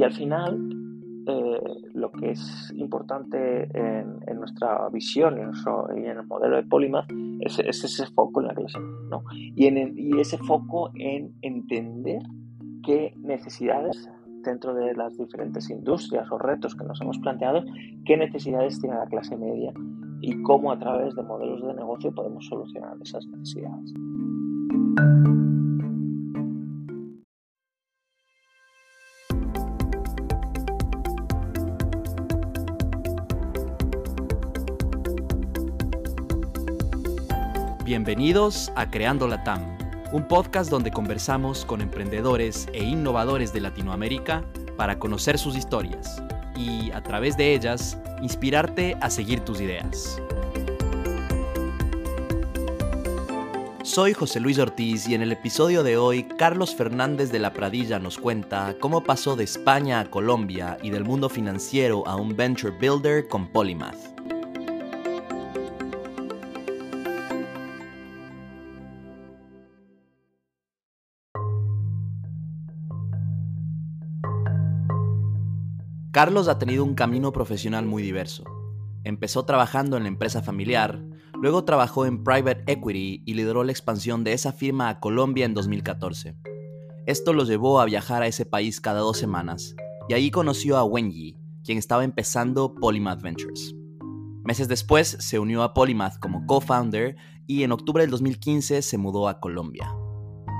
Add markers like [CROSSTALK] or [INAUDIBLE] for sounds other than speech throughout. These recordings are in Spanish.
Y al final, eh, lo que es importante en, nuestra visión y en, el modelo de Polymath es, ese foco en la clase, ¿no? Y, en y ese foco en entender qué necesidades dentro de las diferentes industrias o retos que nos hemos planteado, qué necesidades tiene la clase media y cómo a través de modelos de negocio podemos solucionar esas necesidades. Bienvenidos a Creando la TAM, un podcast donde conversamos con emprendedores e innovadores de Latinoamérica para conocer sus historias y, a través de ellas, inspirarte a seguir tus ideas. Soy José Luis Ortiz y en el episodio de hoy Carlos Fernández de la Pradilla nos cuenta cómo pasó de España a Colombia y del mundo financiero a un venture builder con Polymath. Carlos ha tenido un camino profesional muy diverso. Empezó trabajando en la empresa familiar, luego trabajó en private equity y lideró la expansión de esa firma a Colombia en 2014. Esto lo llevó a viajar a ese país cada dos semanas, y ahí conoció a Wenyi, quien estaba empezando Polymath Ventures. Meses después se unió a Polymath como co-founder y en octubre del 2015 se mudó a Colombia.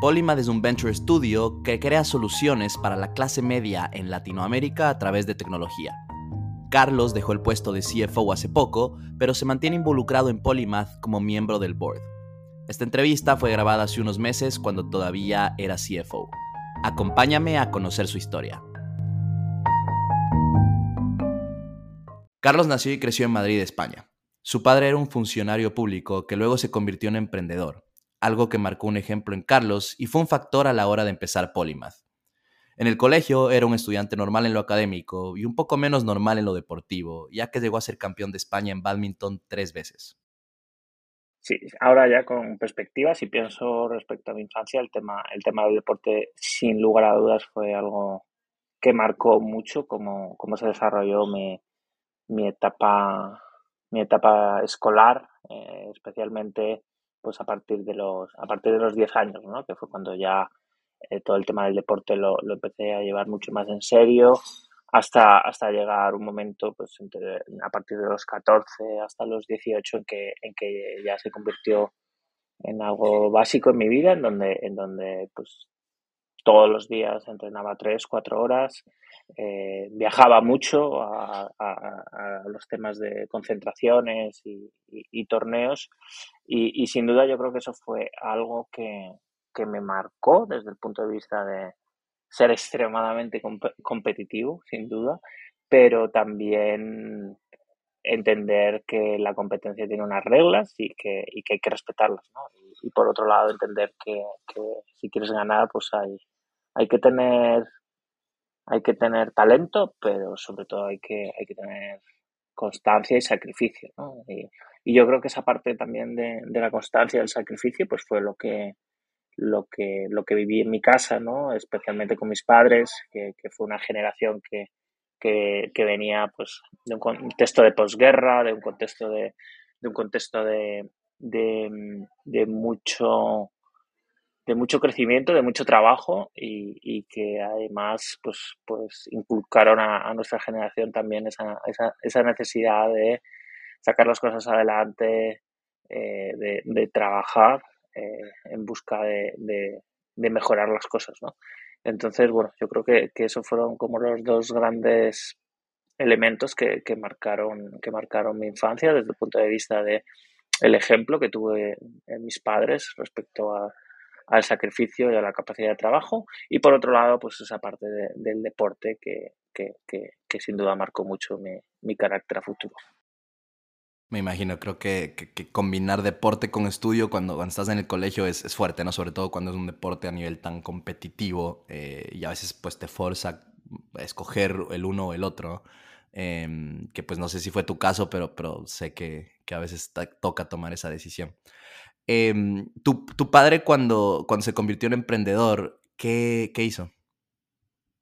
Polymath es un venture studio que crea soluciones para la clase media en Latinoamérica a través de tecnología. Carlos dejó el puesto de CFO hace poco, pero se mantiene involucrado en Polymath como miembro del board. Esta entrevista fue grabada hace unos meses cuando todavía era CFO. Acompáñame a conocer su historia. Carlos nació y creció en Madrid, España. Su padre era un funcionario público que luego se convirtió en emprendedor algo que marcó un ejemplo en Carlos y fue un factor a la hora de empezar Polymath. En el colegio era un estudiante normal en lo académico y un poco menos normal en lo deportivo, ya que llegó a ser campeón de España en badminton tres veces. Sí, ahora ya con perspectiva, si pienso respecto a mi infancia, el tema, el tema del deporte, sin lugar a dudas, fue algo que marcó mucho cómo, cómo se desarrolló mi, mi, etapa, mi etapa escolar, eh, especialmente pues a partir de los, a partir de los 10 años, ¿no? Que fue cuando ya eh, todo el tema del deporte lo, empecé a llevar mucho más en serio, hasta, hasta llegar un momento, pues entre, a partir de los 14 hasta los 18, en que, en que ya se convirtió en algo básico en mi vida, en donde, en donde pues todos los días entrenaba 3, 4 horas, eh, viajaba mucho a, los temas de concentraciones y, torneos y, sin duda yo creo que eso fue algo que, me marcó desde el punto de vista de ser extremadamente competitivo, sin duda, pero también entender que la competencia tiene unas reglas y que, que hay que respetarlas, Y, por otro lado entender que, que si quieres ganar, pues hay, hay que tener hay que tener talento, pero sobre todo hay que, hay que tener constancia y sacrificio. Y, yo creo que esa parte también de, la constancia y el sacrificio pues fue lo que, lo que, lo que viví en mi casa, ¿no? especialmente con mis padres, que, fue una generación que, que, venía pues, de un contexto de posguerra, de un contexto de, de un contexto de, de mucho de mucho crecimiento, de mucho trabajo y, que además pues, pues inculcaron a, nuestra generación también esa, esa, necesidad de sacar las cosas adelante, eh, de, trabajar eh, en busca de, de, mejorar las cosas. ¿no? Entonces, bueno, yo creo que, que esos fueron como los dos grandes elementos que, que, marcaron, que marcaron mi infancia desde el punto de vista de el ejemplo que tuve en mis padres respecto a, al sacrificio y a la capacidad de trabajo. Y por otro lado, pues esa parte del deporte que, sin duda marcó mucho mi, carácter a futuro. Me imagino, creo que, combinar deporte con estudio cuando, estás en el colegio es, fuerte, ¿no? Sobre todo cuando es un deporte a nivel tan competitivo eh, y a veces pues te forza a escoger el uno o el otro. Em, que pues no sé si fue tu caso, pero, pero sé que, a veces toca tomar esa decisión. Em, tu, padre cuando, cuando se convirtió en emprendedor, ¿qué, qué hizo?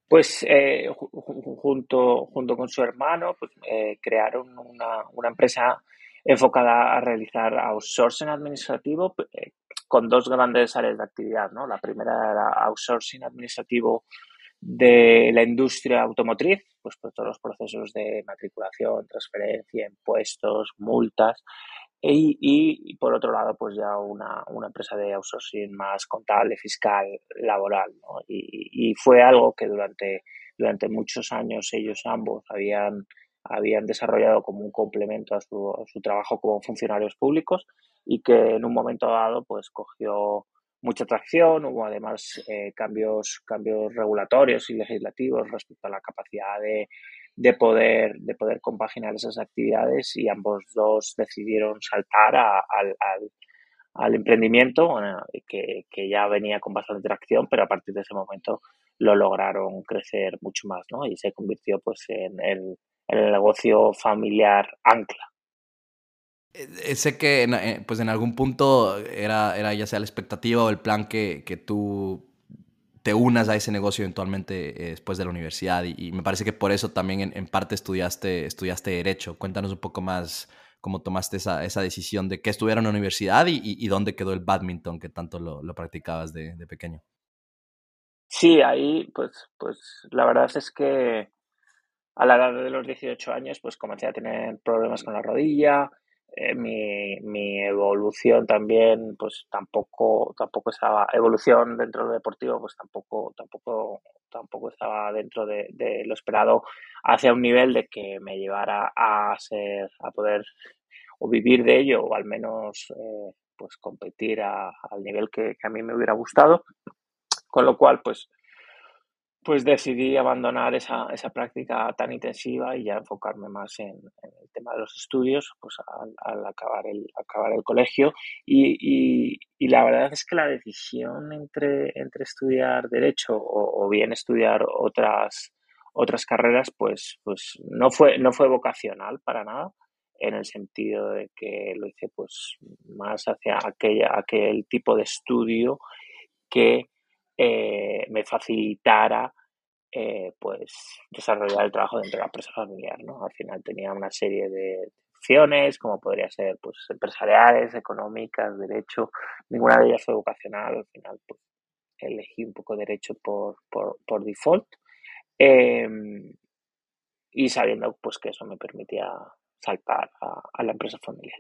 Pues eh, junto, junto con su hermano pues, eh, crearon una, una, empresa enfocada a realizar outsourcing administrativo eh, con dos grandes áreas de actividad. ¿no? La primera era outsourcing administrativo de la industria automotriz, pues por todos los procesos de matriculación, transferencia, impuestos, multas, y, por otro lado, pues ya una, una, empresa de outsourcing más contable, fiscal, laboral. Y, y, fue algo que durante, durante muchos años ellos ambos habían, habían desarrollado como un complemento a su, a su trabajo como funcionarios públicos y que en un momento dado pues cogió mucha atracción, hubo además eh, cambios, cambios regulatorios y legislativos respecto a la capacidad de, de poder, de poder compaginar esas actividades y ambos dos decidieron saltar al, al, emprendimiento que, que, ya venía con bastante tracción, pero a partir de ese momento lo lograron crecer mucho más ¿no? y se convirtió pues en el, en el negocio familiar ancla. Eh, sé que en, eh, pues en algún punto era, era ya sea la expectativa o el plan que, que tú te unas a ese negocio eventualmente eh, después de la universidad y, me parece que por eso también en, parte estudiaste, estudiaste Derecho. Cuéntanos un poco más cómo tomaste esa, esa decisión de qué estudiar en la universidad y, y, dónde quedó el badminton que tanto lo, lo practicabas de, de, pequeño. Sí, ahí pues, pues la verdad es que a la edad de los 18 años pues comencé a tener problemas con la rodilla, eh, mi, mi, evolución también, pues tampoco, tampoco estaba, evolución dentro de lo deportivo, pues tampoco, tampoco, tampoco estaba dentro de, lo esperado hacia un nivel de que me llevara a ser, a poder o vivir de ello, o al menos eh, pues competir al nivel que, que, a mí me hubiera gustado. Con lo cual, pues pues decidí abandonar esa, esa, práctica tan intensiva y ya enfocarme más en, el tema de los estudios, pues al, acabar, el, acabar el colegio. Y, y, la verdad es que la decisión entre, entre estudiar Derecho o, bien estudiar otras, otras carreras, pues, pues no, fue, no fue vocacional para nada, en el sentido de que lo hice pues más hacia aquella, aquel tipo de estudio que eh, me facilitara eh, pues desarrollar el trabajo dentro de la empresa familiar. ¿no? Al final tenía una serie de opciones, como podría ser pues empresariales, económicas, derecho. Ninguna de ellas fue vocacional. Al final pues, elegí un poco derecho por, por, por default. Em, y sabiendo pues que eso me permitía saltar a la empresa familiar.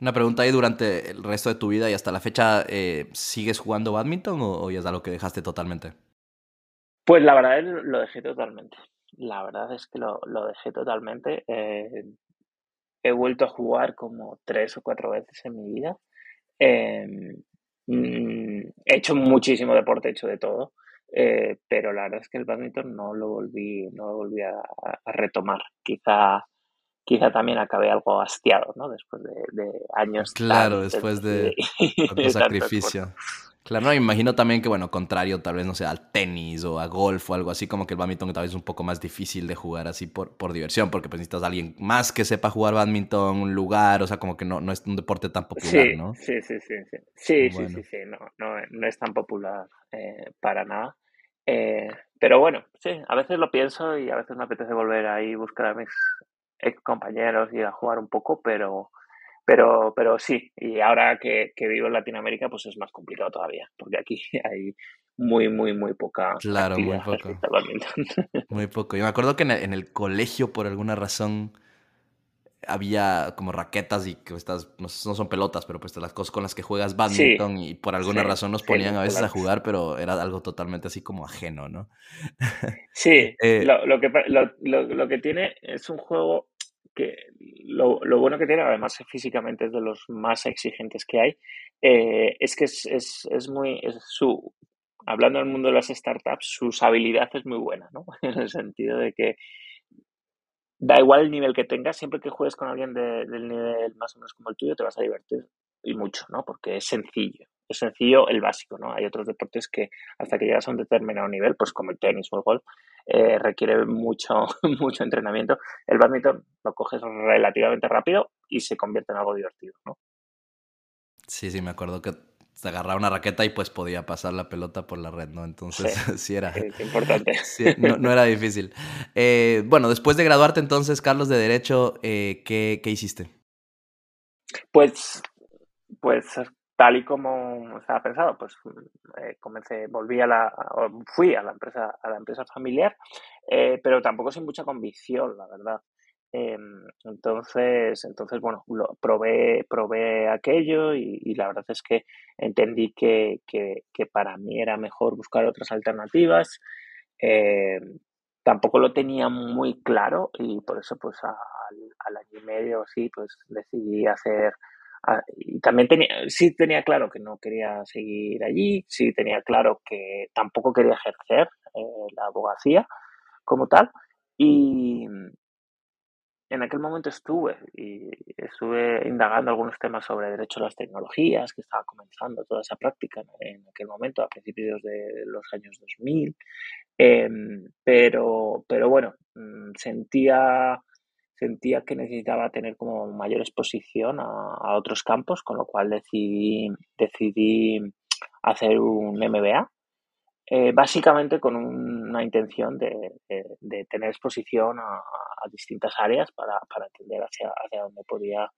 Una pregunta ahí durante el resto de tu vida y hasta la fecha, eh, ¿sigues jugando badminton o, ya es algo que dejaste totalmente? Pues la verdad es lo dejé totalmente. La verdad es que lo, lo dejé totalmente. Eh, he vuelto a jugar como tres o cuatro veces en mi vida. Em, mm, he hecho muchísimo deporte, he hecho de todo. Eh, pero la verdad es que el badminton no lo volví, no lo volví a, a retomar. Quizá quizá también acabé algo hastiado, ¿no? Después de, años. Claro, después de, [LAUGHS] de, sacrificio. Claro, no, me imagino también que, bueno, contrario tal vez, no sé, al tenis o a golf o algo así, como que el badminton tal vez es un poco más difícil de jugar así por, por diversión, porque pues necesitas a alguien más que sepa jugar badminton, un lugar, o sea, como que no, no es un deporte tan popular, sí, ¿no? Sí, sí, sí, sí, sí, sí, sí, sí, no, no, no es tan popular eh, para nada. Eh, pero bueno, sí, a veces lo pienso y a veces me apetece volver ahí buscar a mis ex compañeros y a jugar un poco, pero, pero, pero sí, y ahora que, vivo en Latinoamérica, pues es más complicado todavía, porque aquí [LAUGHS] hay muy, muy, muy poca. Claro, muy poco. Muy poco. Yo me acuerdo que en el, colegio, por alguna razón, había como raquetas y que estas no, son pelotas, pero pues las cosas con las que juegas badminton y por alguna razón nos ponían a veces a jugar, pero era algo totalmente así como ajeno, ¿no? Sí, [LAUGHS] eh, lo, que, lo, que tiene es un juego que lo, bueno que tiene, además físicamente es de los más exigentes que hay, eh, es que es, es, es muy, su, hablando del mundo de las startups, su habilidad es muy buena, ¿no? [LAUGHS] En el sentido de que da igual el nivel que tengas, siempre que juegues con alguien del nivel más o menos como el tuyo, te vas a divertir y mucho, ¿no? Porque es sencillo. Es sencillo el básico, ¿no? Hay otros deportes que hasta que llegas a un determinado nivel, pues como el tenis o el golf, eh, requiere mucho, [LAUGHS] mucho entrenamiento. El badminton lo coges relativamente rápido y se convierte en algo divertido, ¿no? Sí, sí, me acuerdo que se agarraba una raqueta y pues podía pasar la pelota por la red, ¿no? Entonces sí, [LAUGHS] era... importante. [LAUGHS] no, era difícil. Eh, bueno, después de graduarte entonces, Carlos, de Derecho, eh, ¿qué, ¿qué, hiciste? Pues, pues tal y como estaba pensado, pues eh, comencé, volví a la, fui a la empresa, a la empresa familiar, pero tampoco sin mucha convicción, la verdad. Em, entonces, entonces, bueno, lo, probé, probé aquello y, la verdad es que entendí que, para mí era mejor buscar otras alternativas. Em, tampoco lo tenía muy claro y por eso pues al, año y medio sí, pues decidí hacer... y también tenía, sí tenía claro que no quería seguir allí, sí tenía claro que tampoco quería ejercer eh, la abogacía como tal. Y, en aquel momento estuve y estuve indagando algunos temas sobre derecho a las tecnologías, que estaba comenzando toda esa práctica en aquel momento, a principios de los años 2000. Em, pero, pero bueno, mm, sentía, sentía que necesitaba tener como mayor exposición a, otros campos, con lo cual decidí, decidí hacer un MBA eh, básicamente con una intención de, tener exposición a, distintas áreas para, entender hacia, hacia dónde podía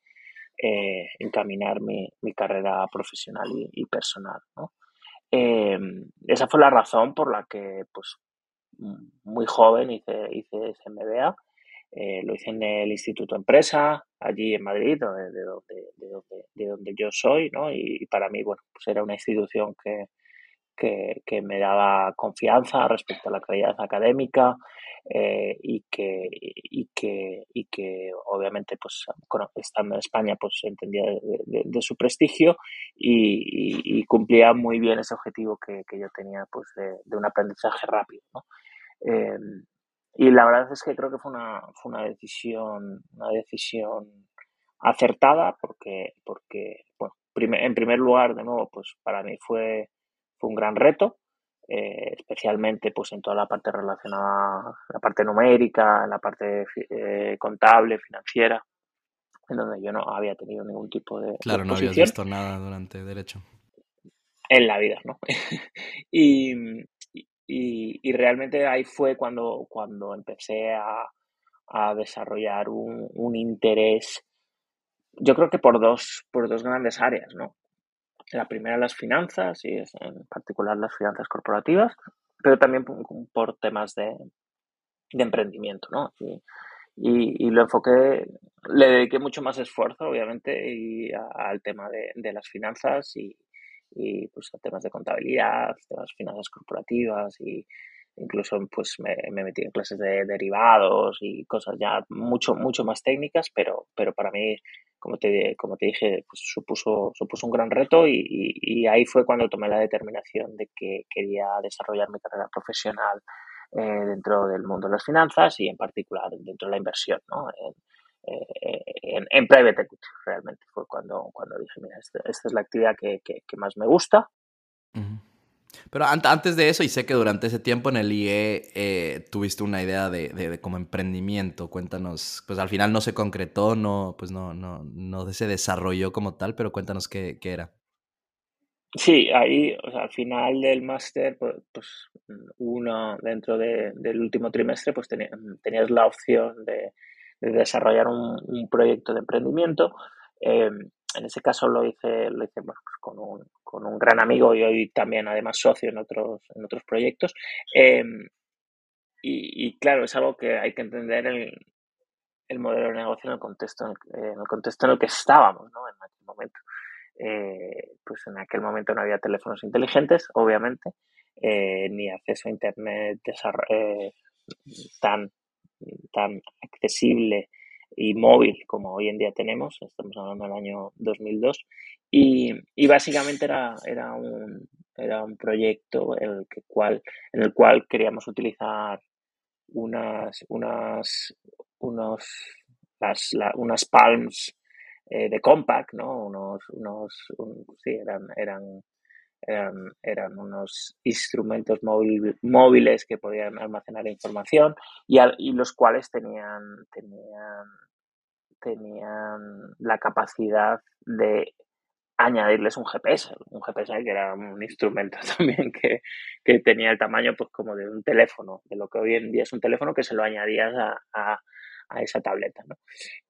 eh, encaminar mi, carrera profesional y, personal. Eh, esa fue la razón por la que, pues, muy joven hice, hice ese MBA. Lo hice en el Instituto Empresa, allí en Madrid, de, donde, de, donde, yo soy, ¿no? Y, y, para mí, bueno, pues era una institución que, que, me daba confianza respecto a la calidad académica eh, y, que, y, que, y que obviamente pues estando en España pues entendía de, su prestigio y, cumplía muy bien ese objetivo que, yo tenía pues de, un aprendizaje rápido. Em, y la verdad es que creo que fue una, fue una decisión, una decisión acertada porque, porque bueno, en primer lugar, de nuevo, pues para mí fue fue un gran reto, eh, especialmente pues en toda la parte relacionada, la parte numérica, en la parte eh, contable, financiera, en donde yo no había tenido ningún tipo de. Claro, no habías visto nada durante Derecho. En la vida, ¿no? [LAUGHS] y, y, realmente ahí fue cuando, cuando empecé a, a desarrollar un, un, interés, yo creo que por dos, por dos grandes áreas, ¿no? La primera las finanzas y en particular las finanzas corporativas, pero también por, temas de, emprendimiento, ¿no? Y, lo enfoqué, le dediqué mucho más esfuerzo, obviamente, y al tema de, las finanzas y, y, pues temas de contabilidad, temas de finanzas corporativas y incluso pues me, me, metí en clases de derivados y cosas ya mucho, mucho más técnicas, pero, pero para mí como te, como te dije, pues supuso, supuso un gran reto y, ahí fue cuando tomé la determinación de que quería desarrollar mi carrera profesional eh, dentro del mundo de las finanzas y en particular dentro de la inversión, ¿no? Eh, private equity, realmente fue cuando, cuando dije, mira, esta, es la actividad que, más me gusta. Pero antes de eso, y sé que durante ese tiempo en el IE eh, tuviste una idea de, como emprendimiento. Cuéntanos, pues al final no se concretó, no, pues no, no, no se desarrolló como tal, pero cuéntanos qué, era. Sí, ahí, o sea, al final del máster, pues, pues uno dentro del último trimestre, pues tenías la opción de, desarrollar un, proyecto de emprendimiento. Em, en ese caso lo hice, lo hice pues con, un, con, un, gran amigo y hoy también además socio en otros, en otros proyectos. Em, y, claro, es algo que hay que entender el, el modelo de negocio en el contexto en el, contexto en el que estábamos ¿no? en aquel momento. Eh, pues en aquel momento no había teléfonos inteligentes, obviamente, eh, ni acceso a Internet eh, tan, tan accesible y móvil como hoy en día tenemos, estamos hablando del año 2002, y, y básicamente era, era, un, era un proyecto en el, que cual, en el cual queríamos utilizar unas, unas, unos, las, unas palms eh, de compact, ¿no? Unos, unos sí, eran, eran, eran, eran, unos instrumentos móviles que podían almacenar información y, los cuales tenían, tenían, tenían la capacidad de añadirles un GPS, un GPS que era un instrumento [LAUGHS] también que, que, tenía el tamaño pues como de un teléfono, de lo que hoy en día es un teléfono que se lo añadías a, a, esa tableta. ¿no?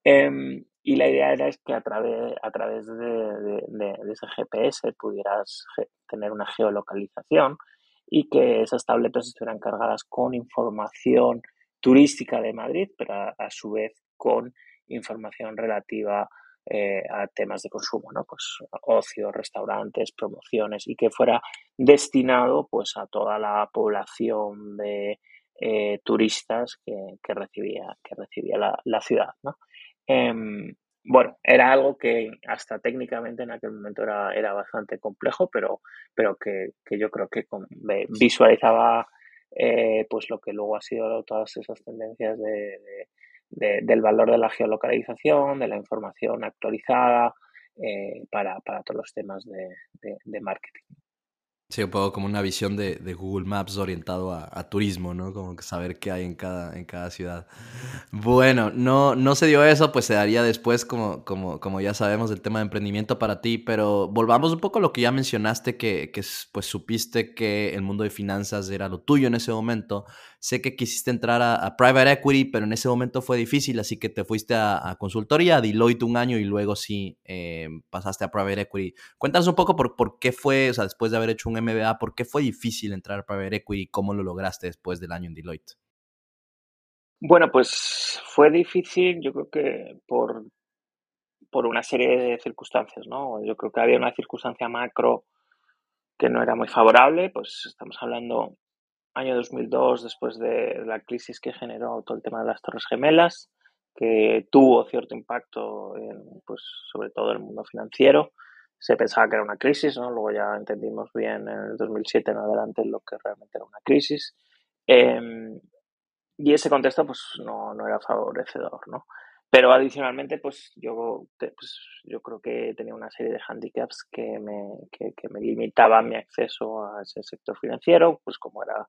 Eh, y la idea era es que a través, a través de, de, ese GPS pudieras tener una geolocalización y que esas tabletas estuvieran cargadas con información turística de Madrid, pero a, a su vez con información relativa eh, a temas de consumo, ¿no? Pues ocio, restaurantes, promociones y que fuera destinado pues a toda la población de eh, turistas que, que, recibía, que recibía la, la ciudad, ¿no? Eh, bueno, era algo que hasta técnicamente en aquel momento era, era bastante complejo, pero, pero que, que yo creo que visualizaba eh, pues lo que luego ha sido todas esas tendencias de, de de, del valor de la geolocalización, de la información actualizada eh, para, para, todos los temas de marketing. Sí, un poco como una visión de, de Google Maps orientado a, a, turismo, ¿no? Como que saber qué hay en cada, en cada ciudad. Bueno, no, no se dio eso, pues se daría después, como, como, como ya sabemos, el tema de emprendimiento para ti, pero volvamos un poco a lo que ya mencionaste, que, que pues supiste que el mundo de finanzas era lo tuyo en ese momento. Sé que quisiste entrar a, private equity, pero en ese momento fue difícil, así que te fuiste a, a consultoría, a Deloitte un año y luego sí eh, pasaste a private equity. Cuéntanos un poco por, por qué fue, o sea, después de haber hecho un MBA, ¿por qué fue difícil entrar a Private Equity y cómo lo lograste después del año en Deloitte? Bueno, pues fue difícil, yo creo que por, por una serie de circunstancias, ¿no? Yo creo que había una circunstancia macro que no era muy favorable, pues estamos hablando año 2002, después de la crisis que generó todo el tema de las Torres Gemelas, que tuvo cierto impacto en, pues, sobre todo en el mundo financiero. Se pensaba que era una crisis, ¿no? Luego ya entendimos bien en el 2007 en adelante lo que realmente era una crisis. Eh, y ese contexto pues no, no, era favorecedor, ¿no? Pero adicionalmente, pues yo, pues yo creo que tenía una serie de handicaps que me, que, que me limitaban mi acceso a ese sector financiero, pues como era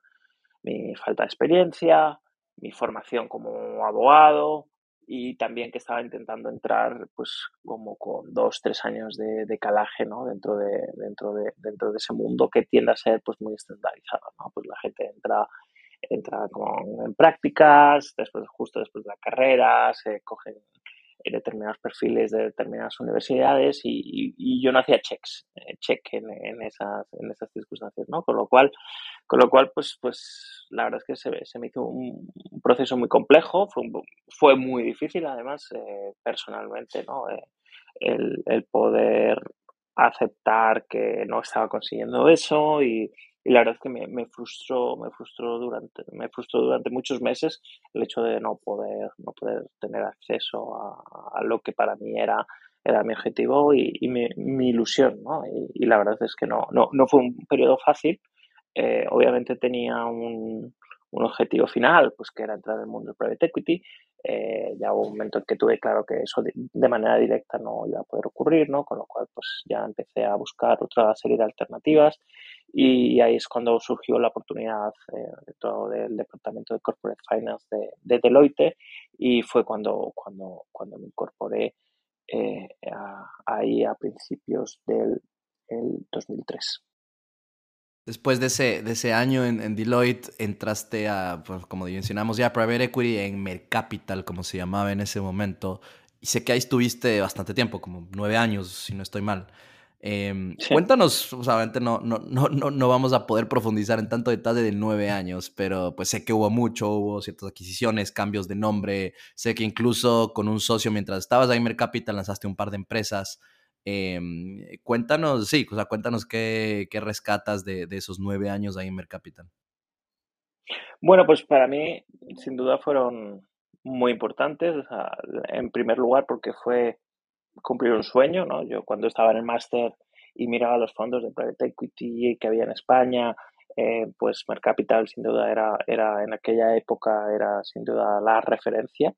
mi falta de experiencia, mi formación como abogado y también que estaba intentando entrar pues como con dos, tres años de, de calaje ¿no? dentro, de, dentro, de, dentro de ese mundo que tiende a ser pues muy estandarizado. ¿no? Pues la gente entra entra como en prácticas, después, justo después de la carrera, se cogen determinados perfiles de determinadas universidades y, yo no hacía checks, eh, check en, esas, en esas circunstancias, ¿no? Con lo cual, con lo cual pues, pues la verdad es que se, se me hizo un, proceso muy complejo, fue, fue muy difícil además eh, personalmente, ¿no? Eh, el, el poder aceptar que no estaba consiguiendo eso y, y la verdad es que me, frustró me frustró durante me frustró durante muchos meses el hecho de no poder no poder tener acceso a, a lo que para mí era era mi objetivo y, mi, ilusión ¿no? y, y, la verdad es que no no, no fue un periodo fácil eh, obviamente tenía un, un objetivo final pues que era entrar en el mundo del private equity eh, ya hubo un momento en que tuve claro que eso de, de, manera directa no iba a poder ocurrir, ¿no? Con lo cual, pues ya empecé a buscar otra serie de alternativas y ahí es cuando surgió la oportunidad eh, de todo del departamento de Corporate Finance de, de, Deloitte y fue cuando, cuando, cuando me incorporé eh, ahí a principios del el 2003. Después de ese, de ese año en, en Deloitte, entraste a, pues, como mencionamos ya, Private Equity en Mercapital, como se llamaba en ese momento. Y sé que ahí estuviste bastante tiempo, como nueve años, si no estoy mal. Eh, sí. Cuéntanos, obviamente no, no, no, no vamos a poder profundizar en tanto detalle de nueve años, pero pues sé que hubo mucho, hubo ciertas adquisiciones, cambios de nombre. Sé que incluso con un socio, mientras estabas ahí en Mercapital, lanzaste un par de empresas. Eh, cuéntanos, sí, o sea, cuéntanos qué, qué rescatas de, de, esos nueve años ahí en Mercapital. Bueno, pues para mí, sin duda, fueron muy importantes. En primer lugar, porque fue cumplir un sueño, ¿no? Yo cuando estaba en el máster y miraba los fondos de private equity que había en España, eh, pues Mercapital sin duda era, era, en aquella época, era sin duda la referencia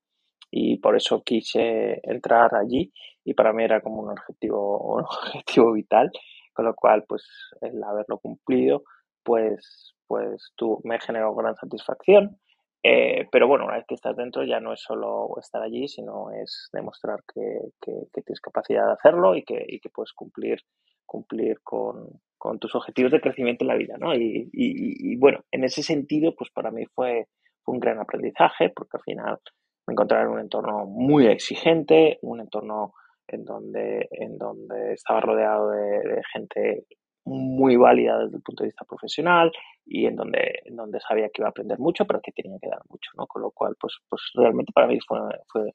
y por eso quise entrar allí y para mí era como un objetivo, un [LAUGHS] objetivo vital, con lo cual pues el haberlo cumplido pues, pues tú, me generó gran satisfacción. Eh, pero bueno, una vez que estás dentro ya no es solo estar allí, sino es demostrar que, tienes capacidad de hacerlo y que, y que puedes cumplir, cumplir con, con, tus objetivos de crecimiento en la vida, ¿no? Y, y, bueno, en ese sentido, pues para mí fue, un gran aprendizaje porque al final me encontraba en un entorno muy exigente, un entorno en donde, en donde estaba rodeado de gente muy válida desde el punto de vista profesional y en donde, en donde sabía que iba a aprender mucho, pero que tenía que dar mucho, ¿no? Con lo cual, pues, pues realmente para mí fue, fue,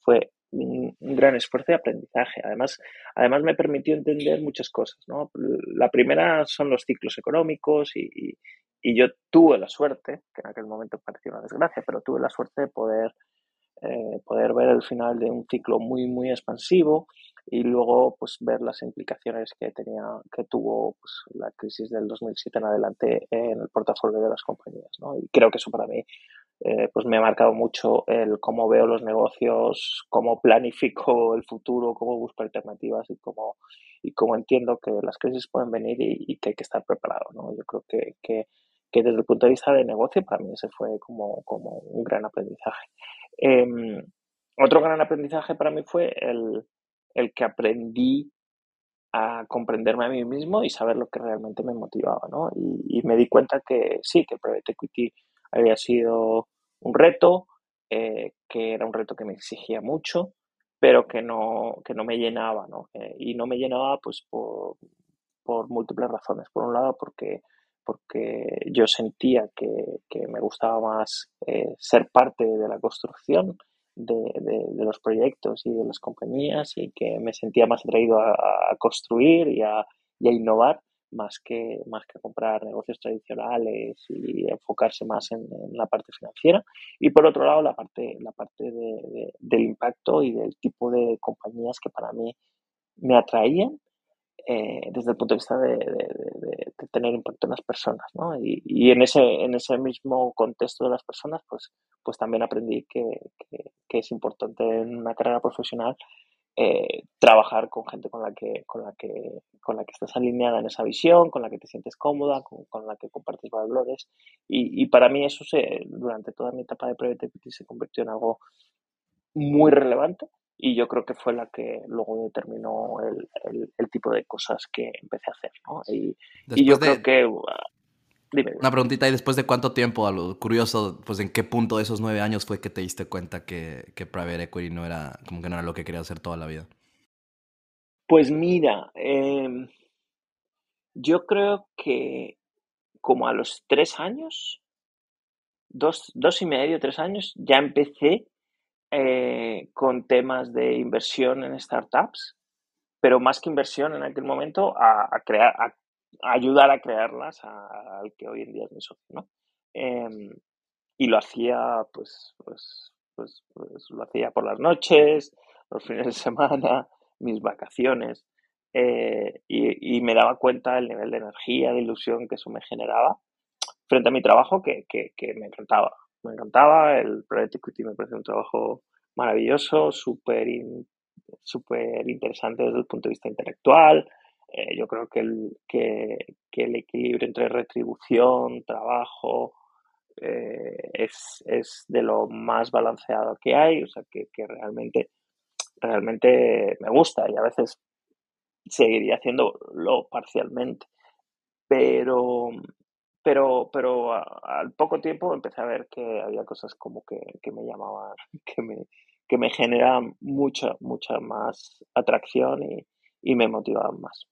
fue un, gran esfuerzo de aprendizaje. Además, además me permitió entender muchas cosas, ¿no? La primera son los ciclos económicos y, y yo tuve la suerte, que en aquel momento parecía una desgracia, pero tuve la suerte de poder eh, poder ver el final de un ciclo muy, muy expansivo y luego pues ver las implicaciones que tenía, que tuvo pues, la crisis del 2007 en adelante en el portafolio de las compañías. ¿no? Y creo que eso para mí eh, pues me ha marcado mucho el cómo veo los negocios, cómo planifico el futuro, cómo busco alternativas y cómo, y cómo entiendo que las crisis pueden venir y, que hay que estar preparado. ¿no? Yo creo que, que, que, desde el punto de vista de negocio para mí ese fue como, como un gran aprendizaje. Em, otro gran aprendizaje para mí fue el, que aprendí a comprenderme a mí mismo y saber lo que realmente me motivaba, ¿no? Y, me di cuenta que sí, que Private Equity había sido un reto, eh, que era un reto que me exigía mucho, pero que no, que no me llenaba, ¿no? y no me llenaba pues por, por múltiples razones. Por un lado, porque porque yo sentía que, me gustaba más eh, ser parte de la construcción de, los proyectos y de las compañías y que me sentía más atraído a, construir y a, innovar más que, más que comprar negocios tradicionales y enfocarse más en, la parte financiera. Y por otro lado, la parte, la parte del impacto y del tipo de compañías que para mí me atraían eh, desde el punto de vista de, tener impacto en las personas, ¿no? Y, en, ese, en ese mismo contexto de las personas, pues, pues también aprendí que, es importante en una carrera profesional eh, trabajar con gente con la que con la que con la que estás alineada en esa visión con la que te sientes cómoda con, la que compartes valores y, y, para mí eso se durante toda mi etapa de private equity se convirtió en algo muy relevante y yo creo que fue la que luego determinó el, el, tipo de cosas que empecé a hacer, ¿no? Y, y yo creo que... Uh, dime, Una preguntita, ¿y después de cuánto tiempo, a lo curioso, pues en qué punto de esos nueve años fue que te diste cuenta que, que Private Equity no era, como que no era lo que quería hacer toda la vida? Pues mira, em, yo creo que como a los tres años, dos, dos y medio, tres años, ya empecé eh, con temas de inversión en startups, pero más que inversión en aquel momento, a, crear, a, ayudar a crearlas al que hoy en día es mi socio, ¿no? Em, y lo hacía, pues, pues, pues, pues, lo hacía por las noches, los fines de semana, mis vacaciones, eh, y, me daba cuenta del nivel de energía, de ilusión que eso me generaba frente a mi trabajo que, que, que me encantaba me encantaba, el Private Equity me parece un trabajo maravilloso, súper interesante desde el punto de vista intelectual. Eh, yo creo que el, que, el equilibrio entre retribución, trabajo, eh, es, es, de lo más balanceado que hay, o sea, que, que, realmente, realmente me gusta y a veces seguiría haciéndolo parcialmente. Pero, pero, pero al poco tiempo empecé a ver que había cosas como que, que me llamaban, [LAUGHS] que me, que me generaban mucha, mucha más atracción y, y me motivaban más.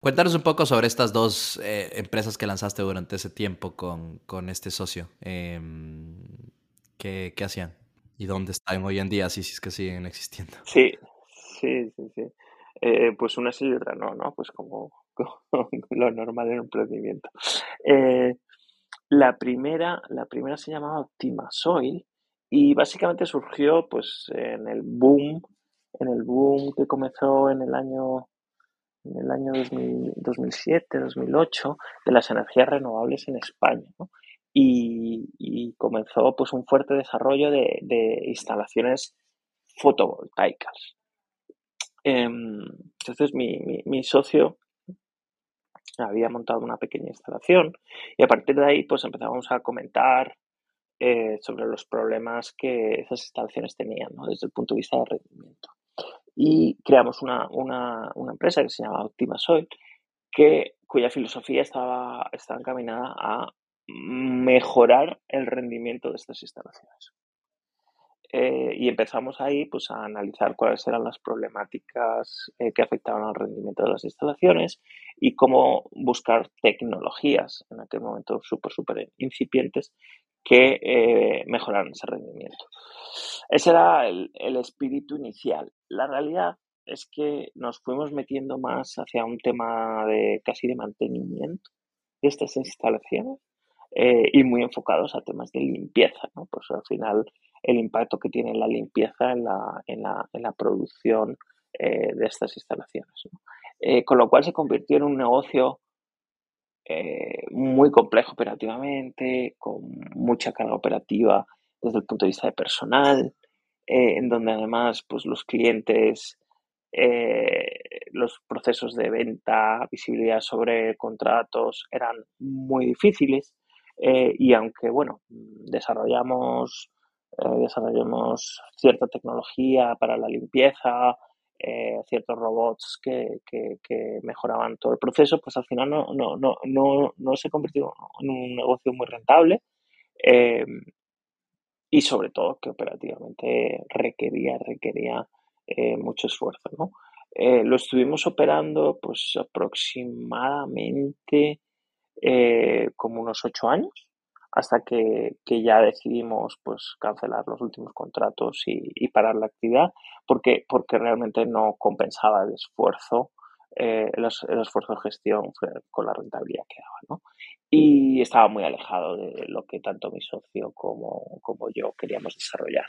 Cuéntanos un poco sobre estas dos eh, empresas que lanzaste durante ese tiempo con, con este socio. Em, ¿qué, ¿qué, hacían? ¿Y dónde están hoy en día? Si es que siguen existiendo. Sí, sí, sí, sí. Eh, pues una sí y otra no, ¿no? Pues como, [LAUGHS] lo normal en un emprendimiento. Eh, la, primera, la primera se llamaba Optimasoil y básicamente surgió pues en el boom, en el boom que comenzó en el año en el año 2007, 2008 de las energías renovables en España, y, comenzó pues un fuerte desarrollo de, instalaciones fotovoltaicas. Em, entonces mi socio había montado una pequeña instalación y a partir de ahí pues empezamos a comentar sobre los problemas que esas instalaciones tenían desde el punto de vista de rendimiento. Y creamos una, una, empresa que se llama Optimasoil, que, cuya filosofía estaba, estaba encaminada a mejorar el rendimiento de estas instalaciones. Eh, y empezamos ahí pues, a analizar cuáles eran las problemáticas eh, que afectaban al rendimiento de las instalaciones y cómo buscar tecnologías en aquel momento súper, súper incipientes que eh, mejoraran ese rendimiento. Ese era el, el espíritu inicial. La realidad es que nos fuimos metiendo más hacia un tema de casi de mantenimiento de estas instalaciones y muy enfocados a temas de limpieza, ¿no? Pues al final el impacto que tiene la limpieza en la, en la, en la producción eh, de estas instalaciones. Eh, con lo cual se convirtió en un negocio eh, muy complejo operativamente, con mucha carga operativa desde el punto de vista de personal, en donde además pues, los clientes, los procesos de venta, visibilidad sobre contratos eran muy difíciles. y aunque, bueno, desarrollamos eh, desarrollemos cierta tecnología para la limpieza, eh, ciertos robots que, mejoraban todo el proceso, pues al final no, no, no, no, no se convirtió en un negocio muy rentable eh, y sobre todo que operativamente requería, requería mucho esfuerzo. ¿no? lo estuvimos operando pues aproximadamente como unos ocho años hasta que, ya decidimos pues cancelar los últimos contratos y, parar la actividad porque, porque realmente no compensaba el esfuerzo, eh, el, esfuerzo de gestión con la rentabilidad que daba. ¿no? Y estaba muy alejado de lo que tanto mi socio como, como yo queríamos desarrollar.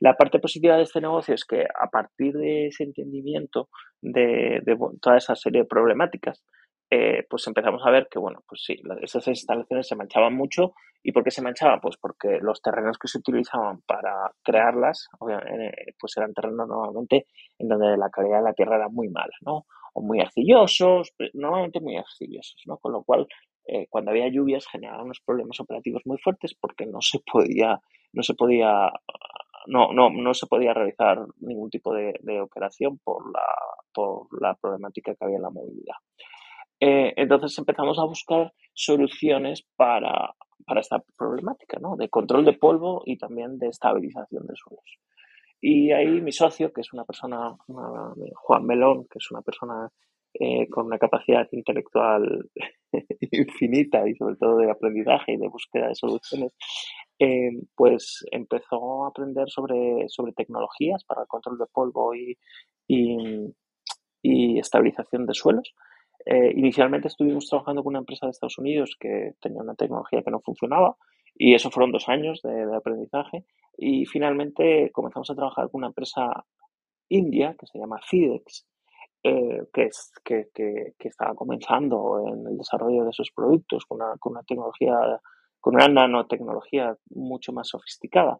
La parte positiva de este negocio es que a partir de ese entendimiento de, de toda esa serie de problemáticas, eh, pues empezamos a ver que, bueno, pues sí, esas instalaciones se manchaban mucho. ¿Y por qué se manchaban? Pues porque los terrenos que se utilizaban para crearlas, eh, pues eran terrenos normalmente en donde la calidad de la tierra era muy mala, ¿no? O muy arcillosos, normalmente muy arcillosos, ¿no? Con lo cual, eh, cuando había lluvias generaban unos problemas operativos muy fuertes porque no se podía, no se podía, no, no, no se podía realizar ningún tipo de, de operación por la, por la problemática que había en la movilidad. Eh, entonces empezamos a buscar soluciones para, esta problemática, ¿no? De control de polvo y también de estabilización de suelos. Y ahí mi socio, que es una persona, Juan Melón, que es una persona eh, con una capacidad intelectual [LAUGHS] infinita y sobre todo de aprendizaje y de búsqueda de soluciones, eh, pues empezó a aprender sobre, sobre tecnologías para el control de polvo y, y estabilización de suelos. Eh, inicialmente estuvimos trabajando con una empresa de Estados Unidos que tenía una tecnología que no funcionaba y eso fueron dos años de, aprendizaje y finalmente comenzamos a trabajar con una empresa india que se llama FIDEX, eh, que, es, que, que, estaba comenzando en el desarrollo de esos productos con una, con una tecnología, con una nanotecnología mucho más sofisticada.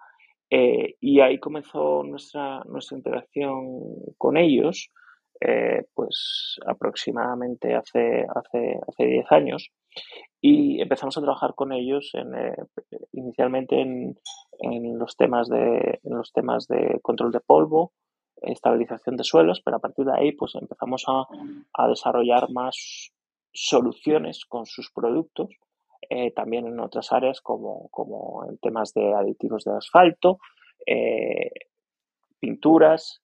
Eh, y ahí comenzó nuestra, nuestra interacción con ellos eh, pues aproximadamente hace, hace, hace 10 años y empezamos a trabajar con ellos en, eh, inicialmente en, en, los temas de, en los temas de control de polvo, estabilización de suelos, pero a partir de ahí pues empezamos a, a desarrollar más soluciones con sus productos, eh, también en otras áreas como, como en temas de aditivos de asfalto, pinturas,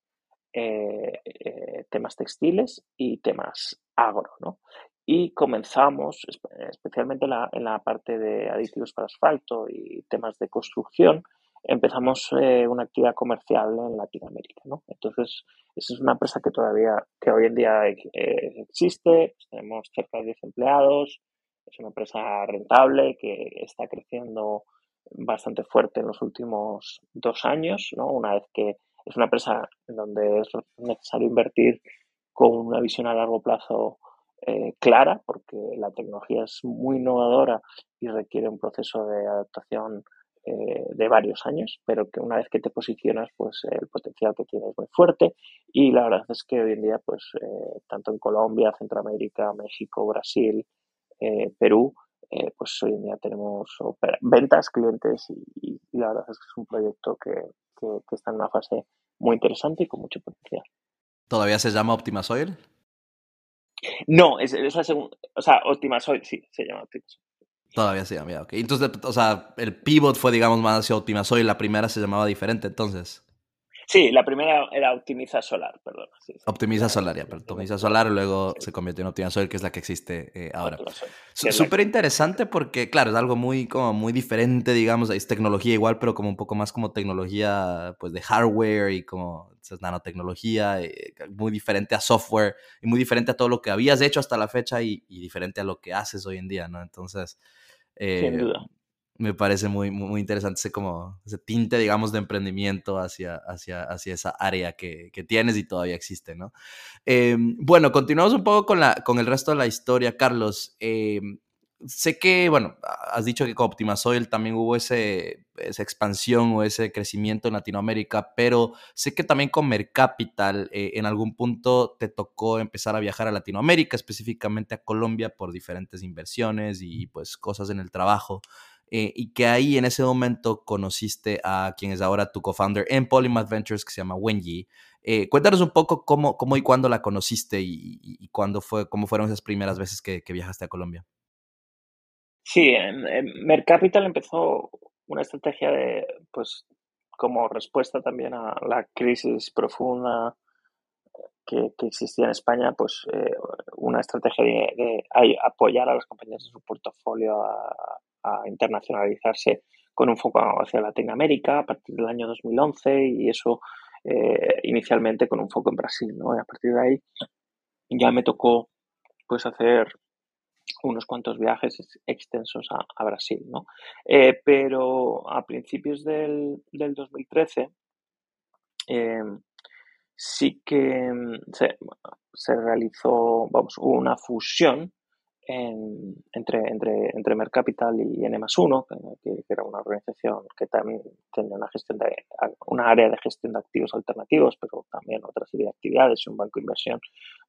eh, eh, temas textiles y temas agro, ¿no? Y comenzamos, especialmente en la, parte de aditivos para asfalto y temas de construcción, empezamos eh, una actividad comercial en Latinoamérica, ¿no? Entonces, esa es una empresa que todavía, que hoy en día existe, tenemos cerca de 10 empleados, es una empresa rentable que está creciendo bastante fuerte en los últimos dos años, ¿no? Una vez que es una empresa en donde es necesario invertir con una visión a largo plazo eh, clara, porque la tecnología es muy innovadora y requiere un proceso de adaptación eh, de varios años, pero que una vez que te posicionas, pues el potencial que tienes es muy fuerte. Y la verdad es que hoy en día, pues eh, tanto en Colombia, Centroamérica, México, Brasil, Perú, pues hoy en día tenemos ventas, clientes y, la verdad es que es un proyecto que, está en una fase muy interesante y con mucho potencial. ¿Todavía se llama Optimasoil? No, es, la segunda, o sea, Optimasoil sí, se llama Optimasoil. Todavía se llama, ok. Entonces, o sea, el pivot fue, digamos, más hacia Optimasoil, la primera se llamaba diferente, entonces. Sí, la primera era Optimiza Solar, perdón. Optimiza Solar, ya, pero Optimiza Solar luego se convirtió en Optimiza Solar, que es la que existe eh, ahora. Súper interesante porque, claro, es algo muy, como muy diferente, digamos, es tecnología igual, pero como un poco más como tecnología, pues, de hardware y como es nanotecnología, eh, muy diferente a software y muy diferente a todo lo que habías hecho hasta la fecha y, y diferente a lo que haces hoy en día, ¿no? Entonces... Sin duda eh, me parece muy, muy, interesante ese, como, ese tinte, digamos, de emprendimiento hacia, hacia, hacia esa área que, que tienes y todavía existe, ¿no? Em, bueno, continuamos un poco con, la, con el resto de la historia, Carlos. Em, sé que, bueno, has dicho que con Optimasoil también hubo ese, esa expansión o ese crecimiento en Latinoamérica, pero sé que también con Mercapital eh, en algún punto te tocó empezar a viajar a Latinoamérica, específicamente a Colombia, por diferentes inversiones y pues cosas en el trabajo. Eh, y que ahí en ese momento conociste a quien es ahora tu co-founder en Polymath Ventures, que se llama Wenji. Eh, cuéntanos un poco cómo, cómo y cuándo la conociste y, cuándo fue, cómo fueron esas primeras veces que, viajaste a Colombia. Sí, en, Mercapital empezó una estrategia de, pues, como respuesta también a la crisis profunda que, existía en España, pues eh, una estrategia de, de, apoyar a las compañías de su portafolio a, a internacionalizarse con un foco hacia Latinoamérica a partir del año 2011 y eso eh, inicialmente con un foco en Brasil, ¿no? Y a partir de ahí ya me tocó pues hacer unos cuantos viajes extensos a, Brasil, ¿no? Eh, pero a principios del, 2013 em, sí que se, se, realizó, vamos, una fusión entre, entre, entre Mercapital y N 1, que, era una organización que también tenía una, gestión de, una área de gestión de activos alternativos, pero también otra serie de actividades y un banco de inversión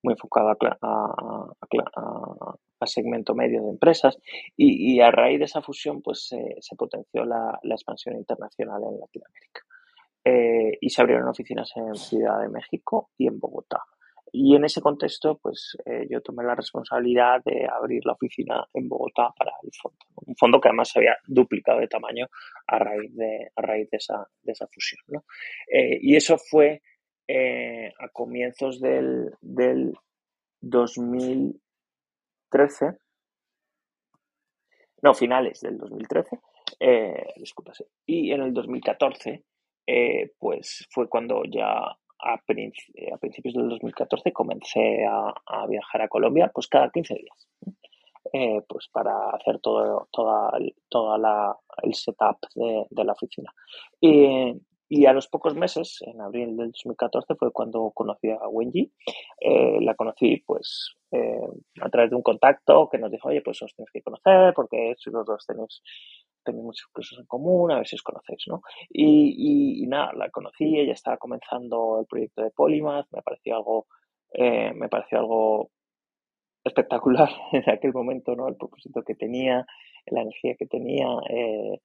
muy enfocado a, a, segmento medio de empresas. Y, a raíz de esa fusión pues se potenció la, la, expansión internacional en Latinoamérica. Eh, y se abrieron oficinas en Ciudad de México y en Bogotá. Y en ese contexto, pues eh, yo tomé la responsabilidad de abrir la oficina en Bogotá para el fondo. Un fondo que además se había duplicado de tamaño a raíz de, a raíz de, esa, de esa fusión. ¿no? Eh, y eso fue a comienzos del, del 2013. No, finales del 2013. disculpa, Y en el 2014, pues fue cuando ya a, principios del 2014 comencé a, viajar a Colombia pues cada 15 días. Eh, pues para hacer todo toda, toda la, el setup de, de la oficina. Y, y, a los pocos meses, en abril del 2014, fue cuando conocí a Wenji. Eh, la conocí pues eh, a través de un contacto que nos dijo, oye, pues os tenéis que conocer porque los dos tenéis tenéis muchas cosas en común, a ver si os conocéis, ¿no? Y, nada, la conocí, ella estaba comenzando el proyecto de Polymath, me pareció algo, eh, me pareció algo espectacular [LAUGHS] en aquel momento, ¿no? El propósito que tenía, la energía que tenía, eh,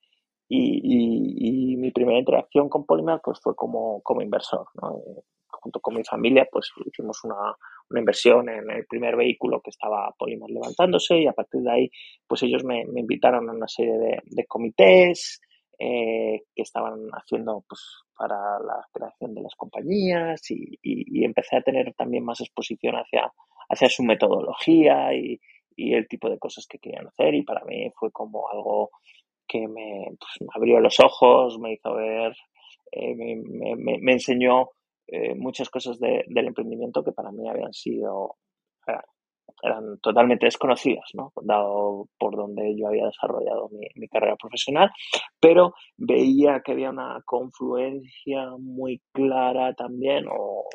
y, mi primera interacción con Polymath pues fue como, como inversor, ¿no? Eh, junto con mi familia, pues hicimos una, una inversión en el primer vehículo que estaba Polymer levantándose y a partir de ahí, pues ellos me, me invitaron a una serie de, de comités eh, que estaban haciendo pues, para la creación de las compañías y, y, empecé a tener también más exposición hacia, hacia su metodología y, y, el tipo de cosas que querían hacer y para mí fue como algo que me, pues, me abrió los ojos, me hizo ver, eh, me, me, me, enseñó eh, muchas cosas del emprendimiento que para mí habían sido, eran totalmente desconocidas, ¿no? dado por donde yo había desarrollado mi, carrera profesional, pero veía que había una confluencia muy clara también o,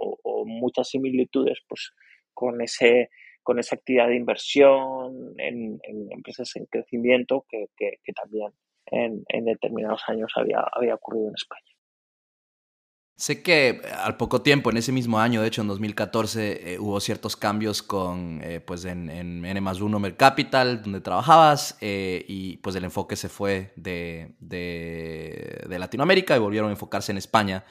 muchas similitudes pues, con, ese, con esa actividad de inversión en, empresas en crecimiento que, también en, en, determinados años había, había ocurrido en España. Sé que al poco tiempo, en ese mismo año, de hecho en 2014, eh, hubo ciertos cambios con, eh, pues en, en N más 1 Capital, donde trabajabas, eh, y pues el enfoque se fue de, de, de, Latinoamérica y volvieron a enfocarse en España.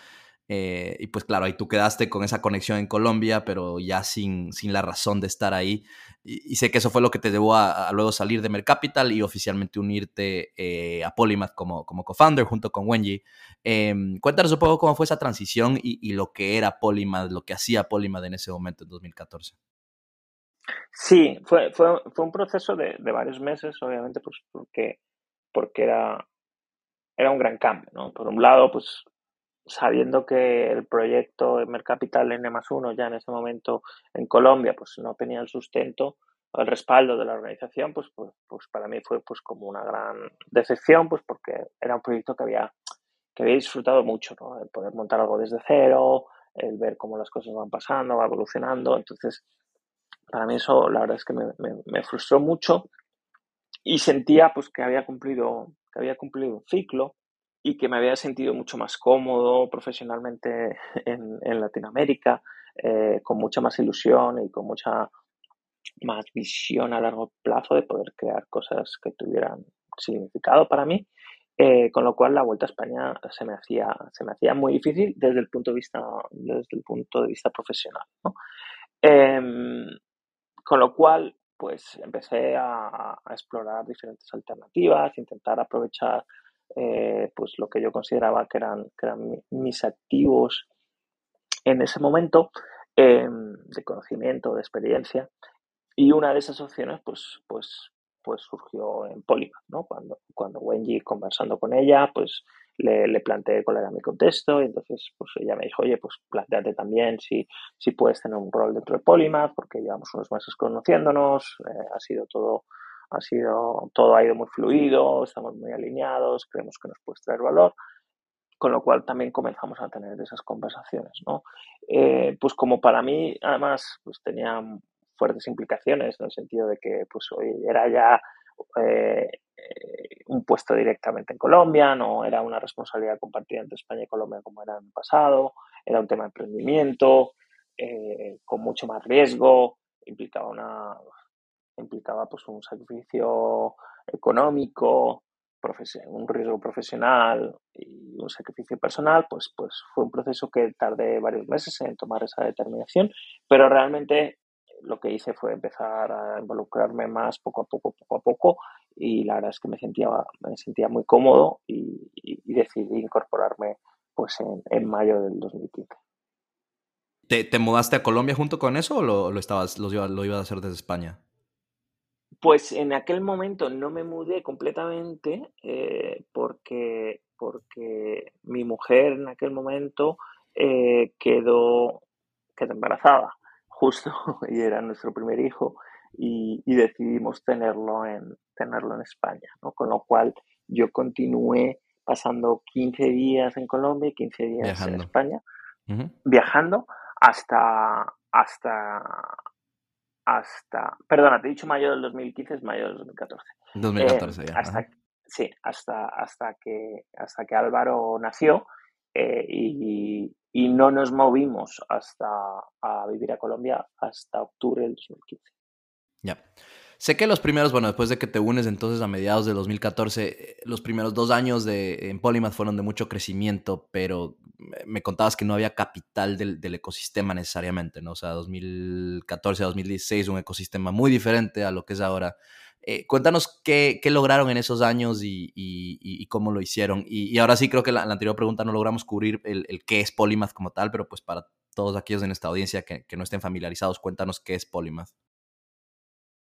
Y pues claro, ahí tú quedaste con esa conexión en Colombia, pero ya sin, sin la razón de estar ahí. Y, sé que eso fue lo que te llevó a, luego salir de Mercapital y oficialmente unirte eh, a Polymath como, como co-founder junto con Wenji. Em, cuéntanos un poco cómo fue esa transición y, lo que era Polymath, lo que hacía Polymath en ese momento, en 2014. Sí, fue, fue, fue un proceso de, de, varios meses, obviamente, pues porque, porque era, era un gran cambio, ¿no? Por un lado, pues sabiendo que el proyecto Mercapital N más uno ya en ese momento en Colombia pues no tenía el sustento el respaldo de la organización pues, pues, pues, para mí fue pues como una gran decepción pues porque era un proyecto que había que había disfrutado mucho ¿no? el poder montar algo desde cero el ver cómo las cosas van pasando va evolucionando entonces para mí eso la verdad es que me, me frustró mucho y sentía pues que había cumplido que había cumplido un ciclo y que me había sentido mucho más cómodo profesionalmente [LAUGHS] en, en Latinoamérica, eh, con mucha más ilusión y con mucha más visión a largo plazo de poder crear cosas que tuvieran significado para mí. Eh, con lo cual la vuelta a España se me hacía se me hacía muy difícil desde el punto de vista desde el punto de vista profesional ¿no? eh, con lo cual pues empecé a, a, explorar diferentes alternativas intentar aprovechar eh, pues lo que yo consideraba que eran, que eran mis activos en ese momento eh, de conocimiento, de experiencia. Y una de esas opciones, pues, pues, pues surgió en Polymath, ¿no? Cuando, cuando Wenji, conversando con ella, pues le, le, planteé cuál era mi contexto y entonces pues ella me dijo, oye, pues planteate también si, si puedes tener un rol dentro de Polymath, porque llevamos unos meses conociéndonos, eh, ha sido todo ha sido, todo ha ido muy fluido, estamos muy alineados, creemos que nos puede traer valor, con lo cual también comenzamos a tener esas conversaciones, ¿no? Eh, pues como para mí, además, pues tenía fuertes implicaciones en el sentido de que, pues hoy era ya eh, un puesto directamente en Colombia, no era una responsabilidad compartida entre España y Colombia como era en el pasado, era un tema de emprendimiento, eh, con mucho más riesgo, implicaba una implicaba pues un sacrificio económico, un riesgo profesional y un sacrificio personal, pues, pues fue un proceso que tardé varios meses en tomar esa determinación, pero realmente lo que hice fue empezar a involucrarme más poco a poco, poco a poco, y la verdad es que me sentía, me sentía muy cómodo y, y, decidí incorporarme pues en, mayo del 2015. ¿Te, ¿Te, mudaste a Colombia junto con eso o lo, lo, estabas, lo, lo ibas a hacer desde España? Pues en aquel momento no me mudé completamente eh, porque, porque mi mujer en aquel momento eh, quedó, quedó embarazada justo [LAUGHS] y era nuestro primer hijo y, y, decidimos tenerlo en, tenerlo en España, ¿no? Con lo cual yo continué pasando 15 días en Colombia y 15 días viajando. en España, uh -huh. viajando hasta, hasta, hasta, perdona, te he dicho mayo del 2015, es mayo del 2014. 2014 eh, ya. Hasta, sí, hasta, hasta, que, hasta que Álvaro nació eh, y, y, no nos movimos hasta a vivir a Colombia hasta octubre del 2015. Ya. Sé que los primeros, bueno, después de que te unes entonces a mediados de 2014, eh, los primeros dos años de, en Polymath fueron de mucho crecimiento, pero me contabas que no había capital del, del ecosistema necesariamente, ¿no? O sea, 2014 a 2016 un ecosistema muy diferente a lo que es ahora. Eh, cuéntanos qué, qué, lograron en esos años y, y, cómo lo hicieron. Y, y, ahora sí creo que la, la, anterior pregunta no logramos cubrir el, el, qué es Polymath como tal, pero pues para todos aquellos en esta audiencia que, que no estén familiarizados, cuéntanos qué es Polymath.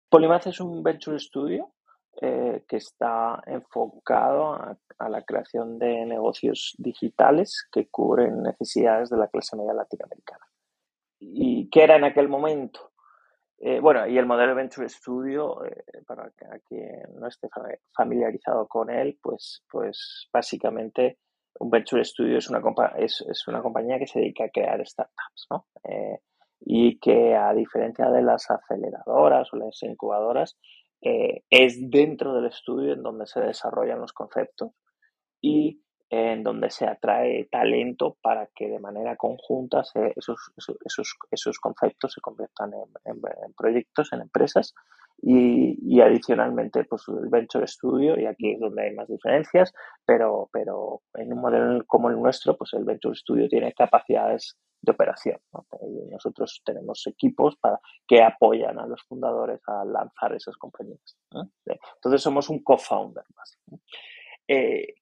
Polymath es un venture studio eh, que está enfocado a, la creación de negocios digitales que cubren necesidades de la clase media latinoamericana. ¿Y qué era en aquel momento? Eh, bueno, y el modelo Venture Studio, eh, para quien no esté familiarizado con él, pues, pues básicamente un Venture Studio es una, es, una compañía que se dedica a crear startups, ¿no? Y que a diferencia de las aceleradoras o las incubadoras, eh, es dentro del estudio en donde se desarrollan los conceptos y en donde se atrae talento para que de manera conjunta esos, esos, esos, conceptos se conviertan en, proyectos, en empresas y, adicionalmente pues el venture studio y aquí es donde hay más diferencias pero pero en un modelo como el nuestro pues el venture studio tiene capacidades de operación y nosotros tenemos equipos para que apoyan a los fundadores a lanzar esas compañías entonces somos un co-founder más eh,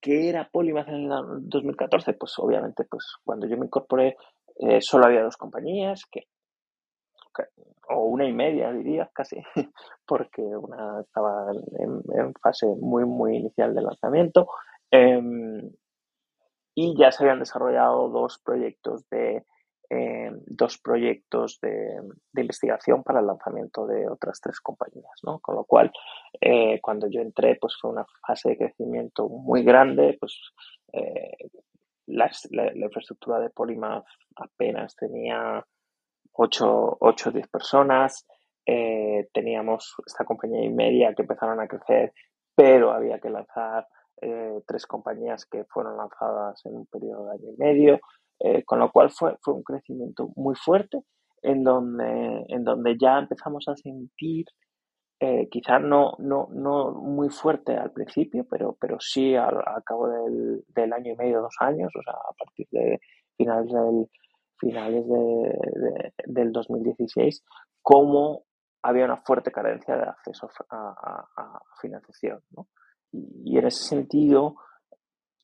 ¿Qué era Polymath en el 2014? Pues obviamente, pues cuando yo me incorporé eh, solo había dos compañías, que, o una y media diría casi, [LAUGHS] porque una estaba en, fase muy, muy inicial de lanzamiento. Em, y ya se habían desarrollado dos proyectos de eh, dos proyectos de, investigación para el lanzamiento de otras tres compañías, ¿no? Con lo cual, eh, cuando yo entré, pues fue una fase de crecimiento muy grande, pues eh, la, infraestructura de Polymath apenas tenía 8 o 10 personas, teníamos esta compañía y media que empezaron a crecer, pero había que lanzar tres compañías que fueron lanzadas en un periodo de año y medio. Eh, con lo cual fue, fue un crecimiento muy fuerte en donde, en donde ya empezamos a sentir, eh, quizás no, no, no muy fuerte al principio, pero, pero sí al, cabo del, del, año y medio, dos años, o sea, a partir de finales del, finales de, del 2016, cómo había una fuerte carencia de acceso a, a, financiación. ¿no? Y, en ese sentido,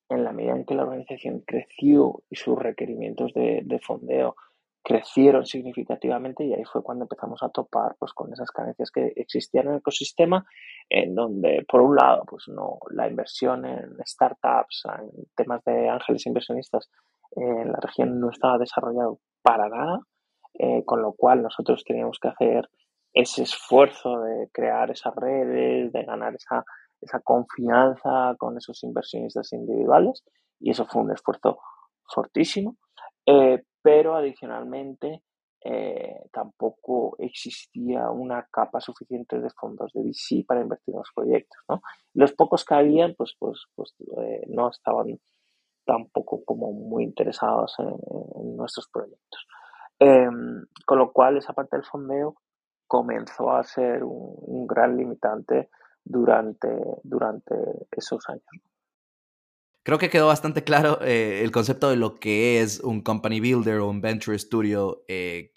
en la medida en que la organización creció y sus requerimientos de, fondeo crecieron significativamente y ahí fue cuando empezamos a topar pues con esas carencias que existían en el ecosistema en donde por un lado pues no la inversión en startups en temas de ángeles inversionistas en la región no estaba desarrollado para nada eh, con lo cual nosotros teníamos que hacer ese esfuerzo de crear esas redes de ganar esa esa confianza con esos inversionistas individuales y eso fue un esfuerzo fortísimo, eh, pero adicionalmente eh, tampoco existía una capa suficiente de fondos de VC para invertir en los proyectos. ¿no? Los pocos que habían pues, pues, pues eh, no estaban tampoco como muy interesados en, nuestros proyectos. Em, con lo cual esa parte del fondeo comenzó a ser un gran limitante durante, durante esos años. Creo que quedó bastante claro eh, el concepto de lo que es un company builder o un venture studio. Eh,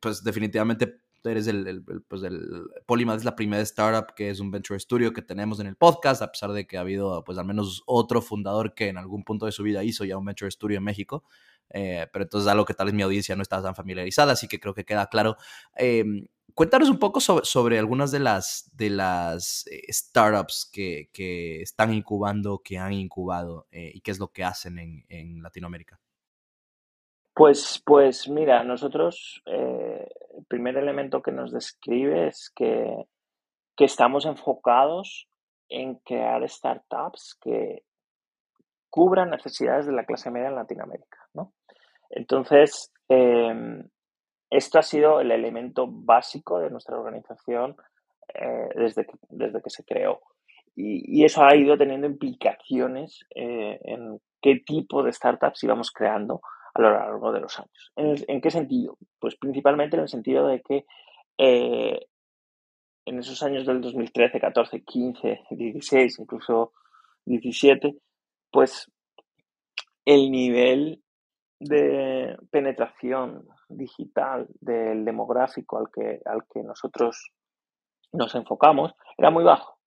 pues definitivamente eres el, pues el Polymath es la primera startup que es un venture studio que tenemos en el podcast, a pesar de que ha habido pues al menos otro fundador que en algún punto de su vida hizo ya un venture studio en México. Eh, pero entonces algo que tal vez mi audiencia no está tan familiarizada, así que creo que queda claro. Em, Cuéntanos un poco sobre, algunas de las, de las eh, startups que, están incubando, que han incubado eh, y qué es lo que hacen en, Latinoamérica. Pues, pues mira, nosotros eh, el primer elemento que nos describe es que, estamos enfocados en crear startups que cubran necesidades de la clase media en Latinoamérica. ¿no? Entonces, em, esto ha sido el elemento básico de nuestra organización eh, desde, que, desde que se creó. Y, eso ha ido teniendo implicaciones eh, en qué tipo de startups íbamos creando a lo largo de los años. ¿En, qué sentido? Pues principalmente en el sentido de que eh, en esos años del 2013, 14, 15, 16, incluso 17, pues el nivel de penetración digital del demográfico al que, al que nosotros nos enfocamos era muy bajo.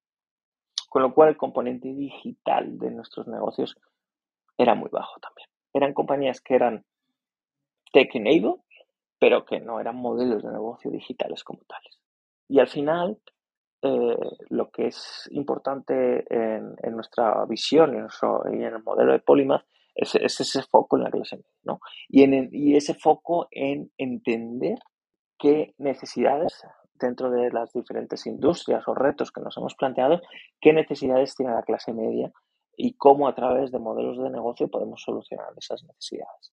Con lo cual el componente digital de nuestros negocios era muy bajo también. Eran compañías que eran tech enabled, pero que no eran modelos de negocio digitales como tales. Y al final, eh, lo que es importante en, nuestra visión y en, el modelo de Polymath es, ese foco en la clase media, ¿no? Y, en, y ese foco en entender qué necesidades dentro de las diferentes industrias o retos que nos hemos planteado, qué necesidades tiene la clase media y cómo a través de modelos de negocio podemos solucionar esas necesidades.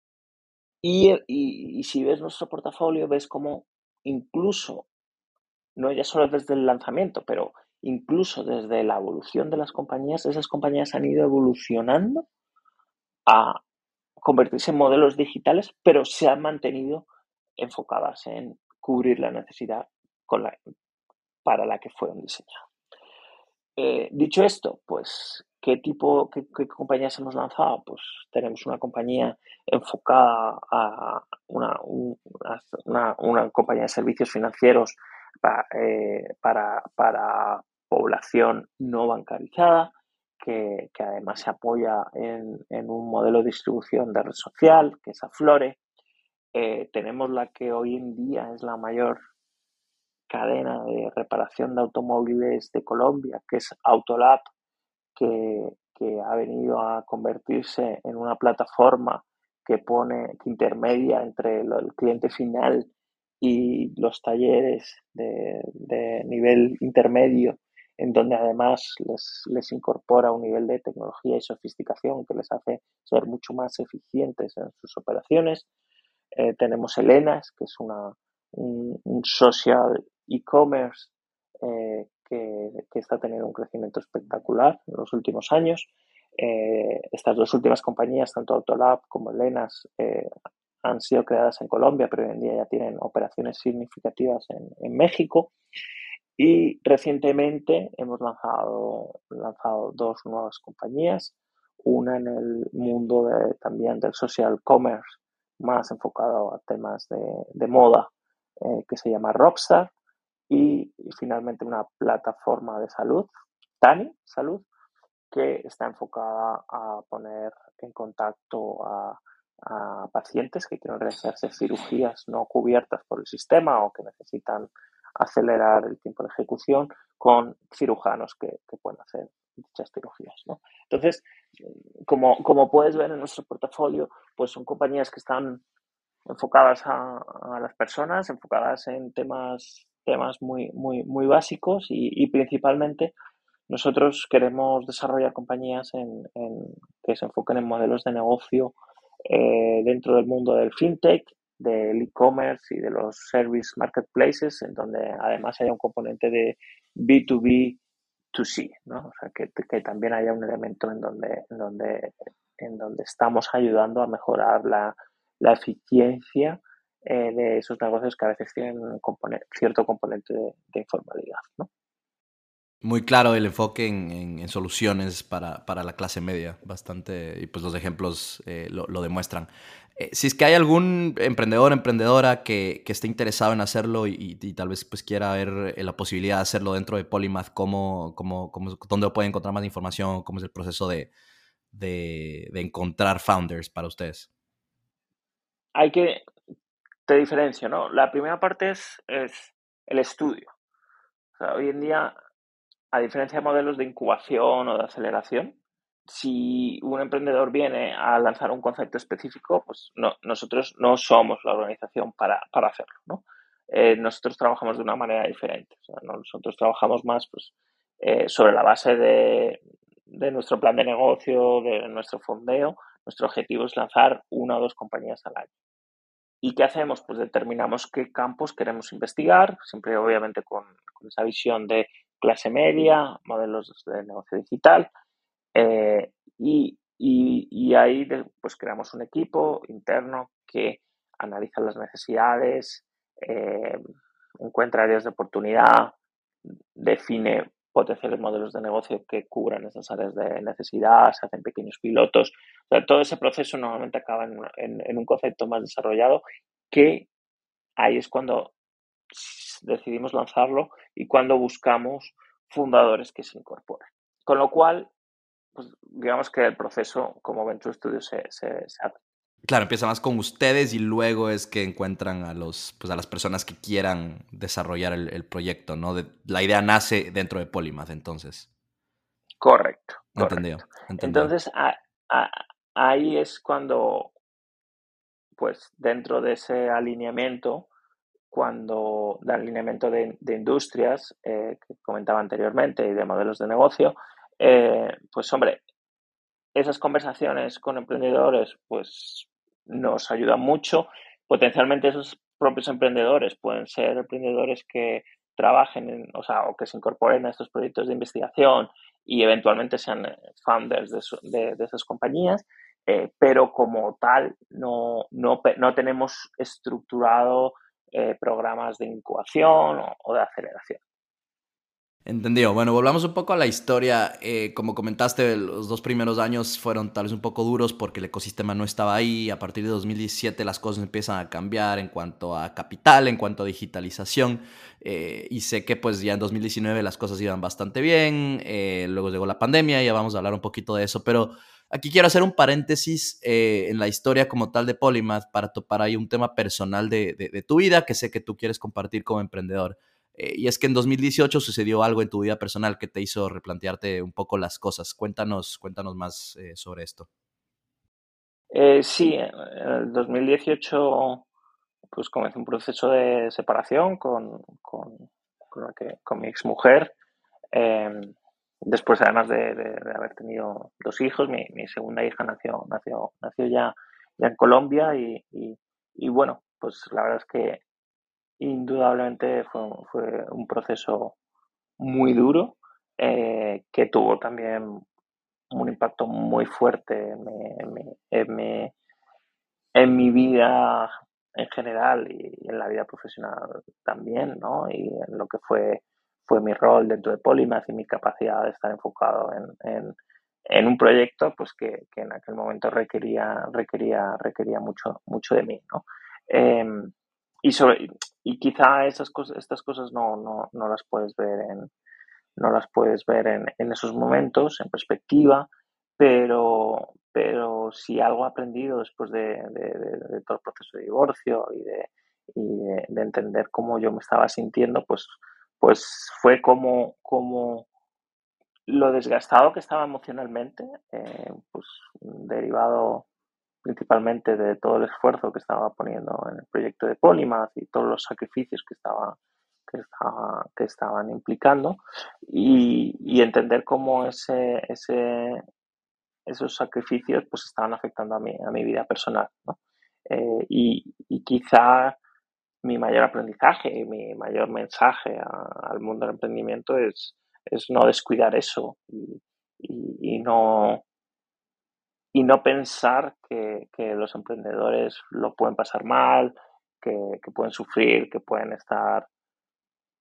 Y, y, y si ves nuestro portafolio, ves cómo incluso, no ya solo desde el lanzamiento, pero incluso desde la evolución de las compañías, esas compañías han ido evolucionando a convertirse en modelos digitales, pero se han mantenido enfocadas en cubrir la necesidad para la que fueron diseñadas. Eh, dicho esto, pues, ¿qué tipo, qué, compañías hemos lanzado? Pues tenemos una compañía enfocada a una, una, compañía de servicios financieros eh, para, para, población no bancarizada, que, además se apoya en, un modelo de distribución de red social, que es Aflore. Eh, tenemos la que hoy en día es la mayor cadena de reparación de automóviles de Colombia, que es Autolab, que, ha venido a convertirse en una plataforma que pone, que intermedia entre el cliente final y los talleres de, nivel intermedio, en donde además les, les, incorpora un nivel de tecnología y sofisticación que les hace ser mucho más eficientes en sus operaciones. Eh, tenemos Elenas, que es una, un, social e-commerce eh, que, está teniendo un crecimiento espectacular en los últimos años. Eh, estas dos últimas compañías, tanto Autolab como Lenas, eh, han sido creadas en Colombia, pero hoy en día ya tienen operaciones significativas en, México. Y recientemente hemos lanzado, lanzado dos nuevas compañías, una en el mundo también del social commerce, más enfocado a temas de, de moda, que se llama Rockstar, y, finalmente una plataforma de salud, TANI Salud, que está enfocada a poner en contacto a, pacientes que quieren realizarse cirugías no cubiertas por el sistema o que necesitan acelerar el tiempo de ejecución con cirujanos que, pueden hacer dichas cirugías. Entonces, como, como puedes ver en nuestro portafolio, pues son compañías que están enfocadas a, a, las personas, enfocadas en temas temas muy, muy, muy básicos y, principalmente nosotros queremos desarrollar compañías en, que se enfoquen en modelos de negocio eh, dentro del mundo del fintech, del e-commerce y de los service marketplaces, en donde además haya un componente de B2B, 2C, ¿no? o sea, que, que, también haya un elemento en donde, en donde, en donde estamos ayudando a mejorar la, la eficiencia eh, de esos negocios que a veces tienen un cierto componente de, informalidad. ¿no? Muy claro el enfoque en, soluciones para, para, la clase media, bastante, y pues los ejemplos eh, lo, demuestran. Eh, si es que hay algún emprendedor o emprendedora que, que, esté interesado en hacerlo y, tal vez pues quiera ver la posibilidad de hacerlo dentro de Polymath, ¿cómo, cómo, cómo, ¿dónde puede encontrar más información? ¿Cómo es el proceso de, de, encontrar founders para ustedes? Hay que te diferencio, ¿no? La primera parte es, es el estudio. hoy en día, a diferencia de modelos de incubación o de aceleración, si un emprendedor viene a lanzar un concepto específico, pues no, nosotros no somos la organización para, hacerlo, ¿no? Eh, nosotros trabajamos de una manera diferente. nosotros trabajamos más pues, eh, sobre la base de, de nuestro plan de negocio, de nuestro fondeo. Nuestro objetivo es lanzar una o dos compañías al año. ¿Y qué hacemos? Pues determinamos qué campos queremos investigar, siempre obviamente con, esa visión de clase media, modelos de negocio digital, eh, y, ahí pues creamos un equipo interno que analiza las necesidades, eh, encuentra áreas de oportunidad, define potenciales modelos de negocio que cubran esas áreas de necesidad, se hacen pequeños pilotos. todo ese proceso normalmente acaba en, un concepto más desarrollado que ahí es cuando decidimos lanzarlo y cuando buscamos fundadores que se incorporen. Con lo cual, pues, digamos que el proceso como Venture Studio se, se, abre. Claro, empieza más con ustedes y luego es que encuentran a los, pues a las personas que quieran desarrollar el, proyecto, ¿no? la idea nace dentro de Polymath, entonces. Correcto. Entendido. Entonces, ahí es cuando, pues dentro de ese alineamiento, cuando de alineamiento de, industrias eh, que comentaba anteriormente y de modelos de negocio, eh, pues hombre, esas conversaciones con emprendedores, pues nos ayuda mucho. Potencialmente esos propios emprendedores pueden ser emprendedores que trabajen en, o sea, o que se incorporen a estos proyectos de investigación y eventualmente sean founders de, de, esas compañías. eh, pero como tal no, no, no tenemos estructurado eh, programas de incubación o, de aceleración. Entendido. Bueno, volvamos un poco a la historia. Eh, como comentaste, los dos primeros años fueron tal vez un poco duros porque el ecosistema no estaba ahí. A partir de 2017 las cosas empiezan a cambiar en cuanto a capital, en cuanto a digitalización. y sé que pues ya en 2019 las cosas iban bastante bien. luego llegó la pandemia ya vamos a hablar un poquito de eso. Pero Aquí quiero hacer un paréntesis eh, en la historia como tal de Polymath para topar ahí un tema personal de, tu vida que sé que tú quieres compartir como emprendedor. Eh, y es que en 2018 sucedió algo en tu vida personal que te hizo replantearte un poco las cosas. Cuéntanos, cuéntanos más eh, sobre esto. sí, en el 2018 pues comencé un proceso de separación con, con, con, mi exmujer. Em, Después, además de, haber tenido dos hijos, mi, segunda hija nació, nació, nació ya, ya en Colombia y, bueno, pues la verdad es que indudablemente fue, fue un proceso muy duro eh, que tuvo también un impacto muy fuerte en, en mi vida en general y en la vida profesional también, ¿no? Y en lo que fue fue mi rol dentro de Polymath y mi capacidad de estar enfocado en, en, un proyecto pues que, que, en aquel momento requería, requería, requería mucho, mucho de mí. ¿no? Em, y, sobre, y quizá esas cosas, estas cosas no, no, no las puedes ver en, no las puedes ver en, en, esos momentos, en perspectiva, pero, pero si algo he aprendido después de, de, todo el proceso de divorcio y, de, y de, entender cómo yo me estaba sintiendo, pues pues fue como, como lo desgastado que estaba emocionalmente, eh, pues derivado principalmente de todo el esfuerzo que estaba poniendo en el proyecto de Polymath y todos los sacrificios que, estaba, que, estaba, que estaban implicando y, entender cómo ese, ese, esos sacrificios pues estaban afectando a mi, a mi vida personal. Eh, y, y, quizá mi mayor aprendizaje, mi mayor mensaje al mundo del emprendimiento es, es no descuidar eso y, y, no, y no pensar que, que, los emprendedores lo pueden pasar mal, que, que, pueden sufrir, que pueden estar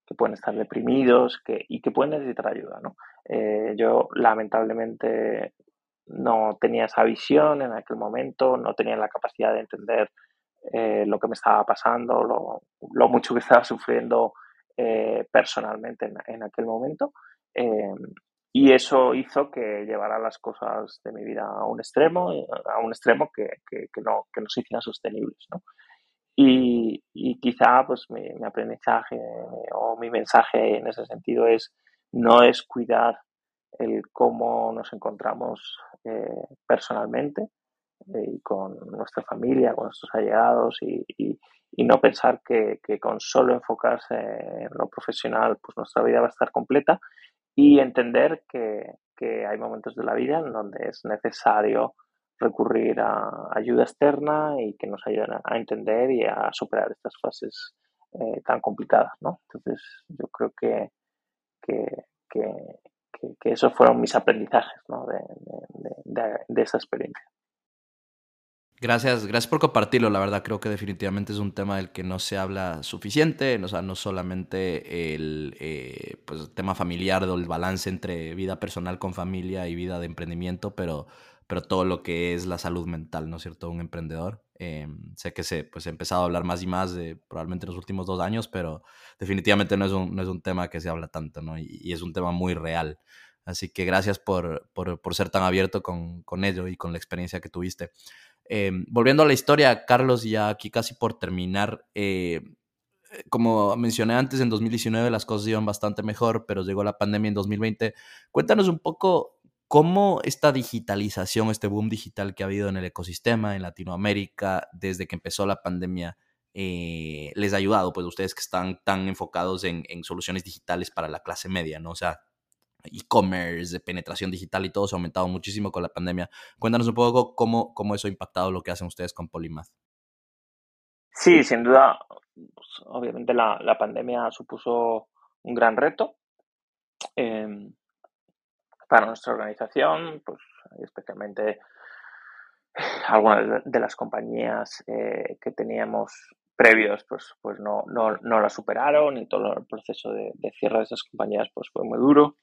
que pueden estar deprimidos que, y que pueden necesitar ayuda. ¿no? Eh, yo lamentablemente no tenía esa visión en aquel momento, no tenía la capacidad de entender eh, lo que me estaba pasando, lo, mucho que estaba sufriendo eh, personalmente en, aquel momento. Eh, y eso hizo que llevara las cosas de mi vida a un extremo, a un extremo que, que, no, que no se hicieran sostenibles. ¿no? Y, y, quizá pues mi, aprendizaje o mi mensaje en ese sentido es no es cuidar el cómo nos encontramos personalmente, y con nuestra familia, con nuestros allegados y, no pensar que, con solo enfocarse en lo profesional, pues nuestra vida va a estar completa y entender que, hay momentos de la vida en donde es necesario recurrir a ayuda externa y que nos ayuden a entender y a superar estas fases eh, tan complicadas, ¿no? Entonces, yo creo que, que, esos fueron mis aprendizajes de, de, de esa experiencia. Gracias, gracias por compartirlo. La verdad creo que definitivamente es un tema del que no se habla suficiente. O sea, no solamente el eh, pues, tema familiar o el balance entre vida personal con familia y vida de emprendimiento, pero, todo lo que es la salud mental, ¿no es cierto? Un emprendedor. Eh, sé que se pues, ha empezado a hablar más y más de, probablemente en los últimos dos años, pero definitivamente no es un, tema que se habla tanto, ¿no? Y, es un tema muy real. Así que gracias por, ser tan abierto con ello y con la experiencia que tuviste. Em, volviendo a la historia, Carlos, ya aquí casi por terminar, eh, como mencioné antes, en 2019 las cosas iban bastante mejor, pero llegó la pandemia en 2020. Cuéntanos un poco cómo esta digitalización, este boom digital que ha habido en el ecosistema en Latinoamérica desde que empezó la pandemia, eh, les ha ayudado, pues ustedes que están tan enfocados en, en soluciones digitales para la clase media, ¿no? O sea, e-commerce, de penetración digital y todo se ha aumentado muchísimo con la pandemia. Cuéntanos un poco cómo, cómo eso ha impactado lo que hacen ustedes con Polymath. Sí, sin duda, pues, obviamente la, la, pandemia supuso un gran reto eh, para nuestra organización, pues especialmente algunas de las compañías eh, que teníamos previos pues, pues no, no, no la superaron y todo el proceso de, cierre de esas compañías pues fue muy duro.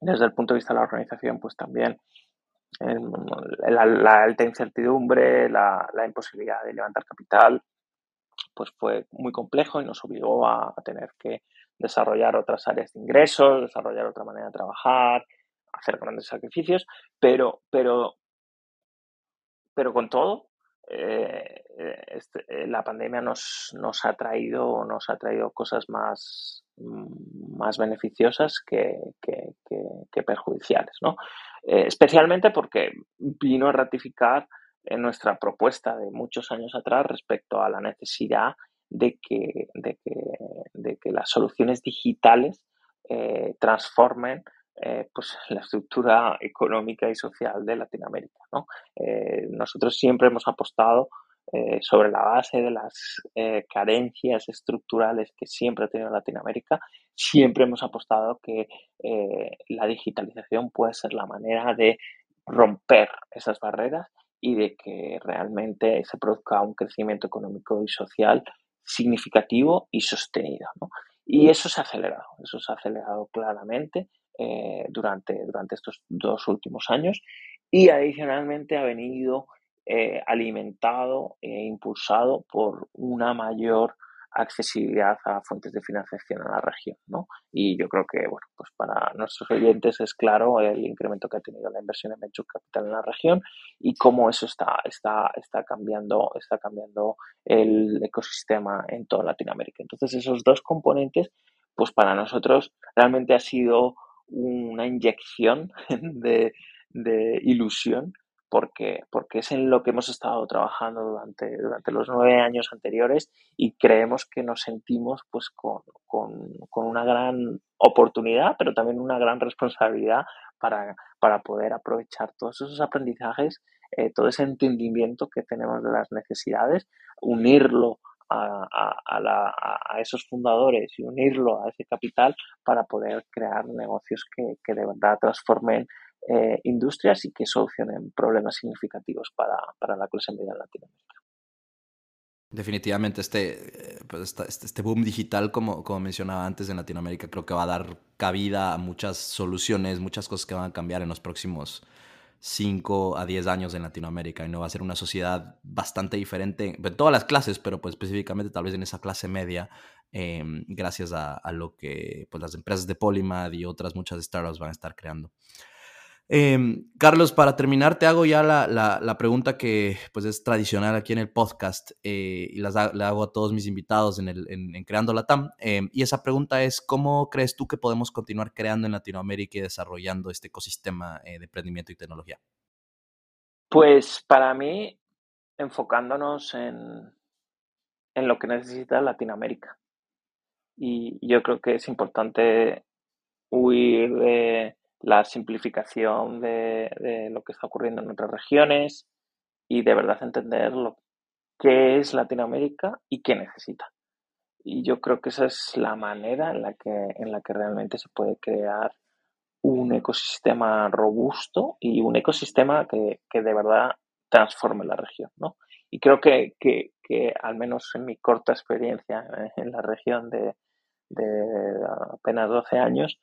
Desde el punto de vista de la organización pues también la, alta incertidumbre, la, la, imposibilidad de levantar capital pues fue muy complejo y nos obligó a, tener que desarrollar otras áreas de ingresos, desarrollar otra manera de trabajar, hacer grandes sacrificios, pero, pero, pero con todo, eh, este, eh, la pandemia nos, nos, ha traído, nos ha traído cosas más, más beneficiosas que, que, perjudiciales, ¿no? Eh, especialmente porque vino a ratificar nuestra propuesta de muchos años atrás respecto a la necesidad de que, de que, de que las soluciones digitales eh, transformen eh, pues, la estructura económica y social de Latinoamérica. ¿no? Nosotros siempre hemos apostado sobre la base de las carencias estructurales que siempre ha tenido Latinoamérica, siempre hemos apostado que la digitalización puede ser la manera de romper esas barreras y de que realmente se produzca un crecimiento económico y social significativo y sostenido. Y eso se ha acelerado, eso se ha acelerado claramente eh, durante, durante estos dos últimos años y adicionalmente ha venido eh, alimentado e impulsado por una mayor accesibilidad a fuentes de financiación en la región, ¿no? Y yo creo que, bueno, pues para nuestros oyentes es claro el incremento que ha tenido la inversión en Venture Capital en la región y cómo eso está, está, está cambiando, está cambiando el ecosistema en toda Latinoamérica. Entonces, esos dos componentes, pues para nosotros realmente ha sido una inyección [LAUGHS] de, de ilusión porque, porque es en lo que hemos estado trabajando durante, durante los nueve años anteriores y creemos que nos sentimos pues con, con, con una gran oportunidad, pero también una gran responsabilidad para, para poder aprovechar todos esos aprendizajes, eh, todo ese entendimiento que tenemos de las necesidades, unirlo a, a, la, a, esos fundadores y unirlo a ese capital para poder crear negocios que, que de verdad transformen eh, industrias y que solucionen problemas significativos para, para la clase media en Latinoamérica. Definitivamente este, eh, pues este, este boom digital, como, como mencionaba antes en Latinoamérica, creo que va a dar cabida a muchas soluciones, muchas cosas que van a cambiar en los próximos 5 a 10 años en Latinoamérica y no va a ser una sociedad bastante diferente en todas las clases, pero pues específicamente tal vez en esa clase media, em, gracias a, a, lo que pues, las empresas de Polymath y otras muchas startups van a estar creando. Em, Carlos, para terminar, te hago ya la, la, pregunta que pues, es tradicional aquí en el podcast eh, y las la hago a todos mis invitados en, el, en, Creando la TAM. Em, y esa pregunta es, ¿cómo crees tú que podemos continuar creando en Latinoamérica y desarrollando este ecosistema eh, de emprendimiento y tecnología? Pues para mí, enfocándonos en, en lo que necesita Latinoamérica. Y yo creo que es importante huir de la simplificación de, lo que está ocurriendo en otras regiones y de verdad entender lo que es Latinoamérica y qué necesita. Y yo creo que esa es la manera en la que, en la que realmente se puede crear un ecosistema robusto y un ecosistema que, de verdad transforme la región. ¿no? Y creo que, que, al menos en mi corta experiencia en la región de, de apenas 12 años,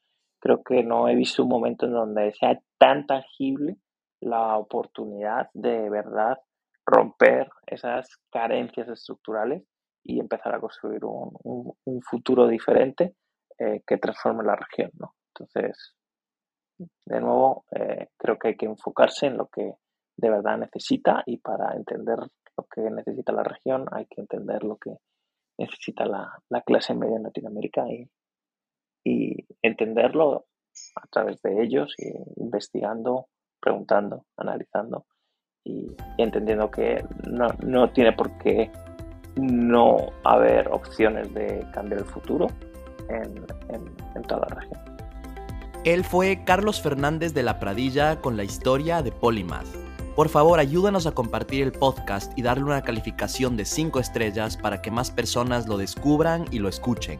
creo que no he visto un momento en donde sea tan tangible la oportunidad de verdad romper esas carencias estructurales y empezar a construir un, futuro diferente eh, que transforme la región. ¿no? Entonces, de nuevo, eh, creo que hay que enfocarse en lo que de verdad necesita y para entender lo que necesita la región hay que entender lo que necesita la, la clase media en Latinoamérica y, y entenderlo a través de ellos, y investigando, preguntando, analizando y, entendiendo que no, no, tiene por qué no haber opciones de cambiar el futuro en, en toda la región. Él fue Carlos Fernández de la Pradilla con la historia de Polymath. Por favor, ayúdanos a compartir el podcast y darle una calificación de 5 estrellas para que más personas lo descubran y lo escuchen.